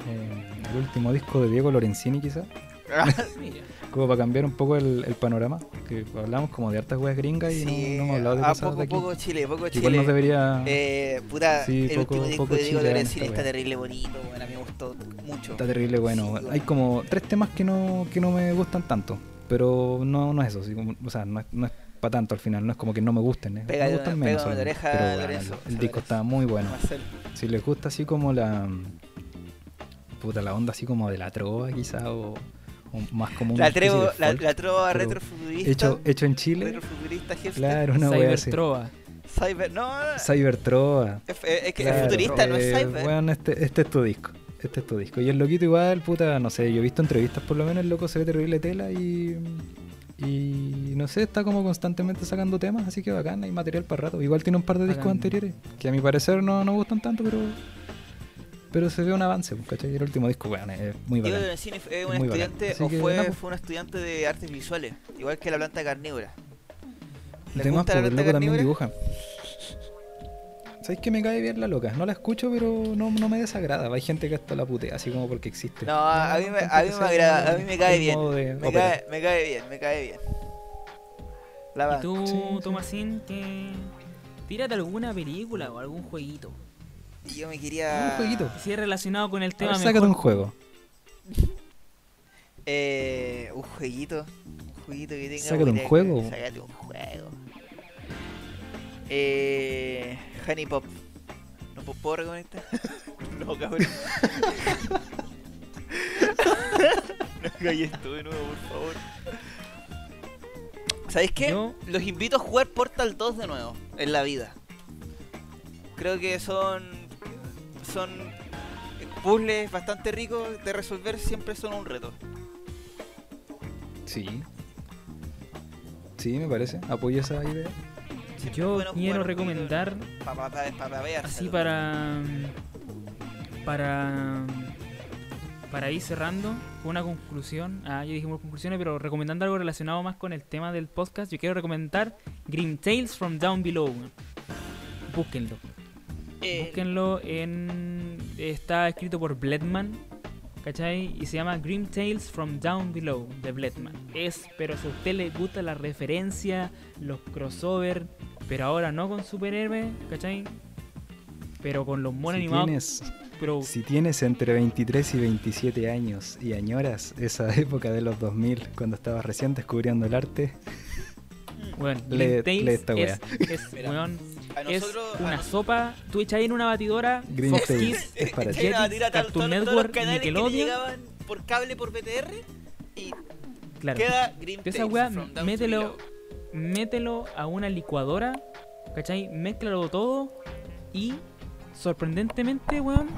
eh, el último disco de Diego Lorenzini, quizás. [LAUGHS] Mira. Como para cambiar un poco el, el panorama. Que hablamos como de hartas weas gringas y no- Sí, no, hemos hablado de a cosas poco, de aquí. poco Chile, poco Chile. Igual nos debería. Eh, puta, Sí, el poco- último disco poco de Diego Lorenzini está terrible bonito, bueno, a mí me gustó mucho. Está terrible bueno. Sí. Hay como tres temas que no, que no me gustan tanto. Pero no, no es eso. así como- o sea, no es, no es para tanto al final. No es como que no me gusten. eh. Pégale me gustan una- menos. una solamente. oreja, pero bueno, Lorenzo, el, disco está muy bueno. Marcelo. Si les gusta así como la. Puta, la onda así como de la trova, quizá. O, o más como La, trevo, de la, folk, la trova retrofuturista. hecho, hecho en Chile. retrofuturista. Claro, una wea así. Cybertrova. Cyber, no, Cybertrova. es, es que Claro, es futurista, no es eh, cyber. Bueno, este, este es tu disco. Este es tu disco. Y el loquito igual, puta, no sé, yo he visto entrevistas por lo menos, el loco se ve terrible tela y... Y no sé, está como constantemente sacando temas, así que bacán, hay material para rato. Igual tiene un par de discos Bacán. anteriores, que a mi parecer no, no gustan tanto, pero... Pero se ve un avance, pues, ¿cachai? El último disco, bueno, es muy Diego bacán. Lorenzini fue Es un muy bacán. estudiante, o fue, pues. fue un estudiante de artes visuales, igual que la planta carnívora. ¿Les Además, gusta la el planta loco también carnívora? dibuja. ¿Sabes que me cae bien la loca? No la escucho, pero no, no me desagrada. Hay gente que hasta la putea, así como porque existe. No, a mí me, a mí me agrada, a mí me cae un bien. Me cae, me cae bien, me cae bien. La ¿Y tú, Sí, sí. Tomasín, que tírate alguna película o algún jueguito? Y yo me Un quería. jueguito. Si es relacionado con el tema sácate un juego. [LAUGHS] Eh, un jueguito. Un jueguito que tenga. Sácate un juego. Sácate un juego. Eh. Honey Pop. ¿No pu- puedo recomendar? [LAUGHS] no, cabrón. no hagáis esto de nuevo, por favor. ¿Sabéis qué? Yo- Los invito a jugar Portal 2 de nuevo en la vida. Creo que son. Son puzzles bastante ricos de resolver, siempre son un reto. Sí. Sí, me parece. Apoyo esa idea. Yo bueno quiero recomendar, Pa, pa, pa, pa, pa veárselo. así para. Para. Para ir cerrando, una conclusión. Ah, ya dijimos conclusiones, pero recomendando algo relacionado más con el tema del podcast, yo quiero recomendar Grim Tales from Down Below. Búsquenlo. Eh, Búsquenlo en. Está escrito por Bledman. ¿Cachai? Y se llama Grim Tales from Down Below de Bledman. Es, pero si a usted le gusta la referencia, los crossover, pero ahora no con superhéroes, ¿cachai? Pero con los monos Si animados. tienes, Pero si tienes entre 23 y 27 años y añoras esa [LAUGHS] época de los 2000 cuando estabas recién descubriendo el arte, [LAUGHS] bueno, [LAUGHS] Tales lee esta es, es, weón, nosotros. una nos- sopa. Tú echas ahí en una batidora, Green Fox Kids, es para ti. Cartoon todos- todos los Network, que Nickelodeon. llegaban por cable por BTR y Claro. queda Green Esa weá, mételo. Mételo a una licuadora ¿cachai? Mézclalo todo y sorprendentemente, weón,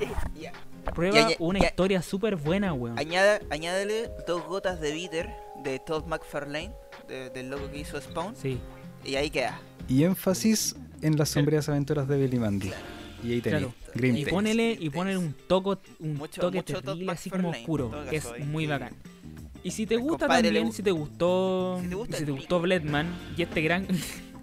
[LAUGHS] prueba una historia súper buena, weón. Añada, añádele dos gotas de bitter de Todd McFarlane, de- del loco que hizo Spawn, Sí, y ahí queda. Y énfasis en las sombrías aventuras de Billy Mandy. Y ahí tenéis. Claro. Y ponele, y ponele un toco, un Mucho- toque mucho terrible así como oscuro, que es muy y- bacán. Y si te gusta le también, si te gustó, Si te gusta si el te gustó. Bledman y este gran...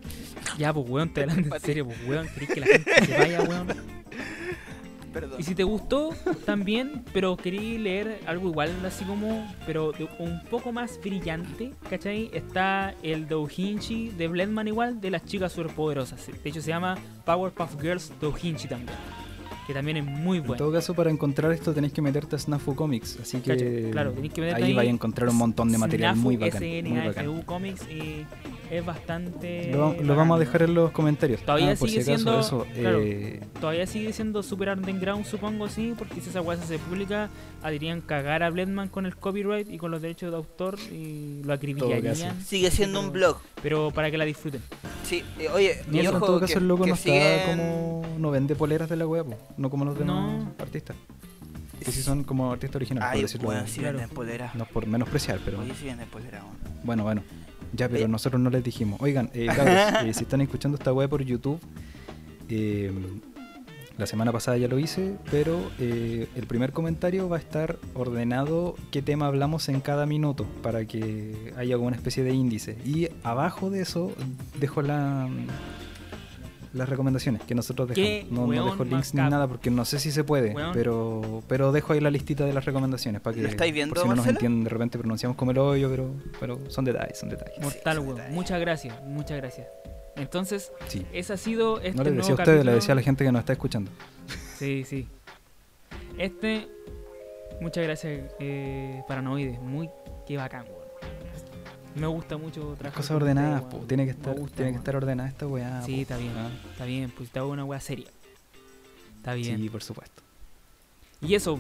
[LAUGHS] ya, pues weón, te hablando en serio, pues weón, querés que la gente se vaya, weón. [LAUGHS] Perdón. Y si te gustó también, pero querí leer algo igual, así como, pero de- un poco más brillante, ¿cachai? Está el Doujinshi de Bledman igual, de las chicas superpoderosas. De hecho se llama Powerpuff Girls Doujinshi también, que también es muy En bueno. todo caso, para encontrar esto tenéis que meterte a Snafu Comics. Así que. Claro, que meterte ahí ahí, vais a encontrar un montón de material Snafu, muy bacán. Muy SNAFU bacán. Comics y es bastante... Lo, lo vamos a dejar en los comentarios. Todavía Ah, por sigue si acaso, siendo- eso. claro. eh, Todavía sigue siendo super underground, supongo, sí, porque si esa weá se hace pública, harían cagar a Bledman con el copyright y con los derechos de autor y lo acribillarían. Sigue siendo un blog. Pero para que la disfruten. Sí, eh, oye, en todo que, caso, el loco que no está siguen- como. No vende poleras de la web, no como los demás No. artistas. Que sí son como artistas originales, Ay, por decirlo. bueno, sí Claro. venden polera. No por menospreciar, pero. Oye, sí venden polera. weón. Bueno, bueno. Ya, pero Eh. nosotros no les dijimos. Oigan, eh, cabros, [LAUGHS] eh, si están escuchando esta web por YouTube, eh, la semana pasada ya lo hice, pero eh, el primer comentario va a estar ordenado qué tema hablamos en cada minuto para que haya como una especie de índice. Y abajo de eso dejo la, las recomendaciones que nosotros Qué dejamos. No, no dejo links ni nada porque no sé si se puede, Weón. pero pero dejo ahí la listita de las recomendaciones para que ¿Lo estáis viendo, por si no nos entienden de repente pronunciamos como el hoyo, pero pero son detalles, son detalles. Mortal, sí, weón. detalle. Muchas gracias, muchas gracias. Entonces, Sí. ese ha sido este No les nuevo decía a ustedes, capítulo. le decía a la gente que nos está escuchando. Sí, sí. Este, muchas gracias, eh, Paranoide. Muy, qué bacán, weón. Me gusta mucho trabajar cosas ordenadas, po. tiene que estar, gusta, tiene que estar ordenada esta weá. Sí, po. está bien. Ah, Está bien, pues hago una weá seria. Está bien. Sí, por supuesto. Y eso,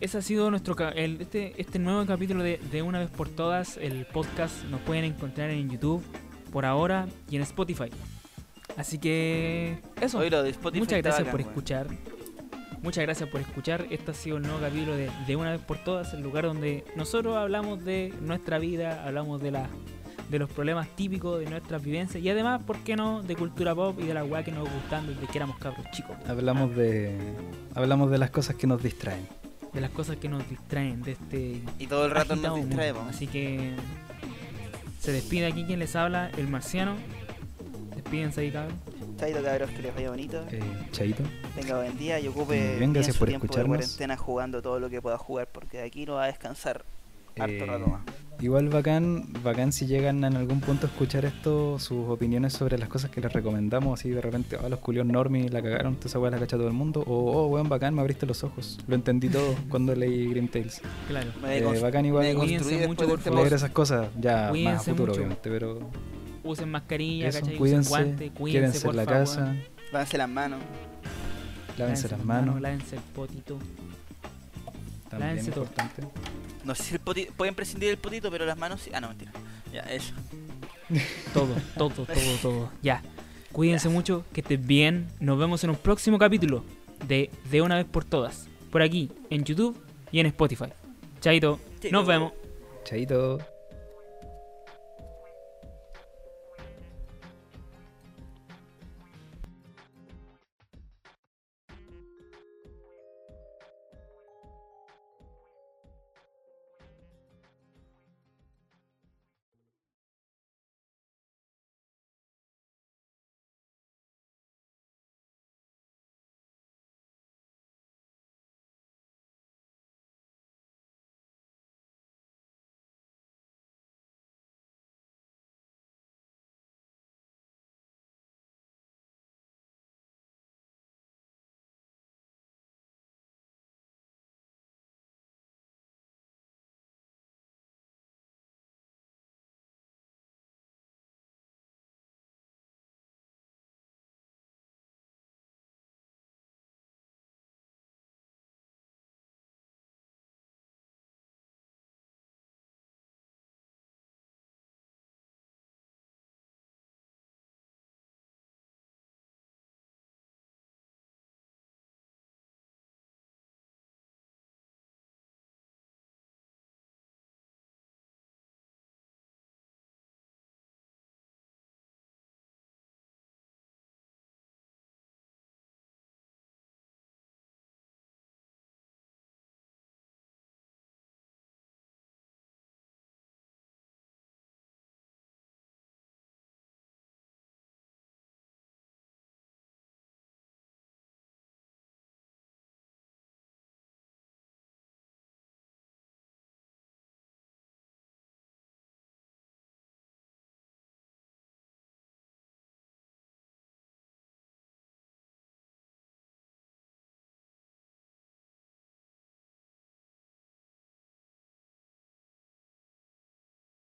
ese ha sido nuestro el, este, este nuevo capítulo de, de Una vez por todas, el podcast. Nos pueden encontrar en YouTube por ahora y en Spotify. Así que eso. Oye, lo de Spotify Muchas gracias bacán, por escuchar. Muchas gracias por escuchar. Este ha sido el nuevo capítulo de, de Una vez por todas, el lugar donde nosotros hablamos de nuestra vida, hablamos de la de los problemas típicos de nuestras vivencias y además, ¿por qué no?, de cultura pop y de la weá que nos gustan desde que éramos cabros chicos. Hablamos de hablamos de las cosas que nos distraen. De las cosas que nos distraen de este Y todo el rato nos mundo. distraemos. Así que se despide aquí quien les habla, el marciano. Despídense ahí, cabrón. Chaito, cabros, que les vaya bonito. Eh, Chaito. Tenga buen día y ocupe bien, bien su por tiempo escucharnos. de cuarentena jugando todo lo que pueda jugar, porque de aquí no va a descansar harto Eh, rato más. Igual bacán, bacán si llegan en algún punto a escuchar esto, sus opiniones sobre las cosas que les recomendamos, así de repente, ah, los culios normies la cagaron, toda esa weá la cacha todo el mundo, o oh, weón, bacán, me abriste los ojos, lo entendí todo [LAUGHS] cuando leí Grim Tales. Claro. Eh, bacán igual. me Cuídense mucho, por este favor. Leer esas cosas ya más a Cuídense futuro, mucho. obviamente, pero Usen mascarilla, eso, ¿cachai? Usen cuídense, guante, cuídense quédense por en la favor. casa, Lávense las manos. lávense las manos, Lávense el potito. también lávense todo. No sé si el potito, pueden prescindir del potito, pero las manos sí. Ah, no, mentira. Ya, eso. [LAUGHS] Todo, todo, todo, todo. Ya. Cuídense mucho, que estén bien. Nos vemos en un próximo capítulo de De una vez por todas. Por aquí, en YouTube y en Spotify. Chaito. Chaito. Nos vemos. Chaito.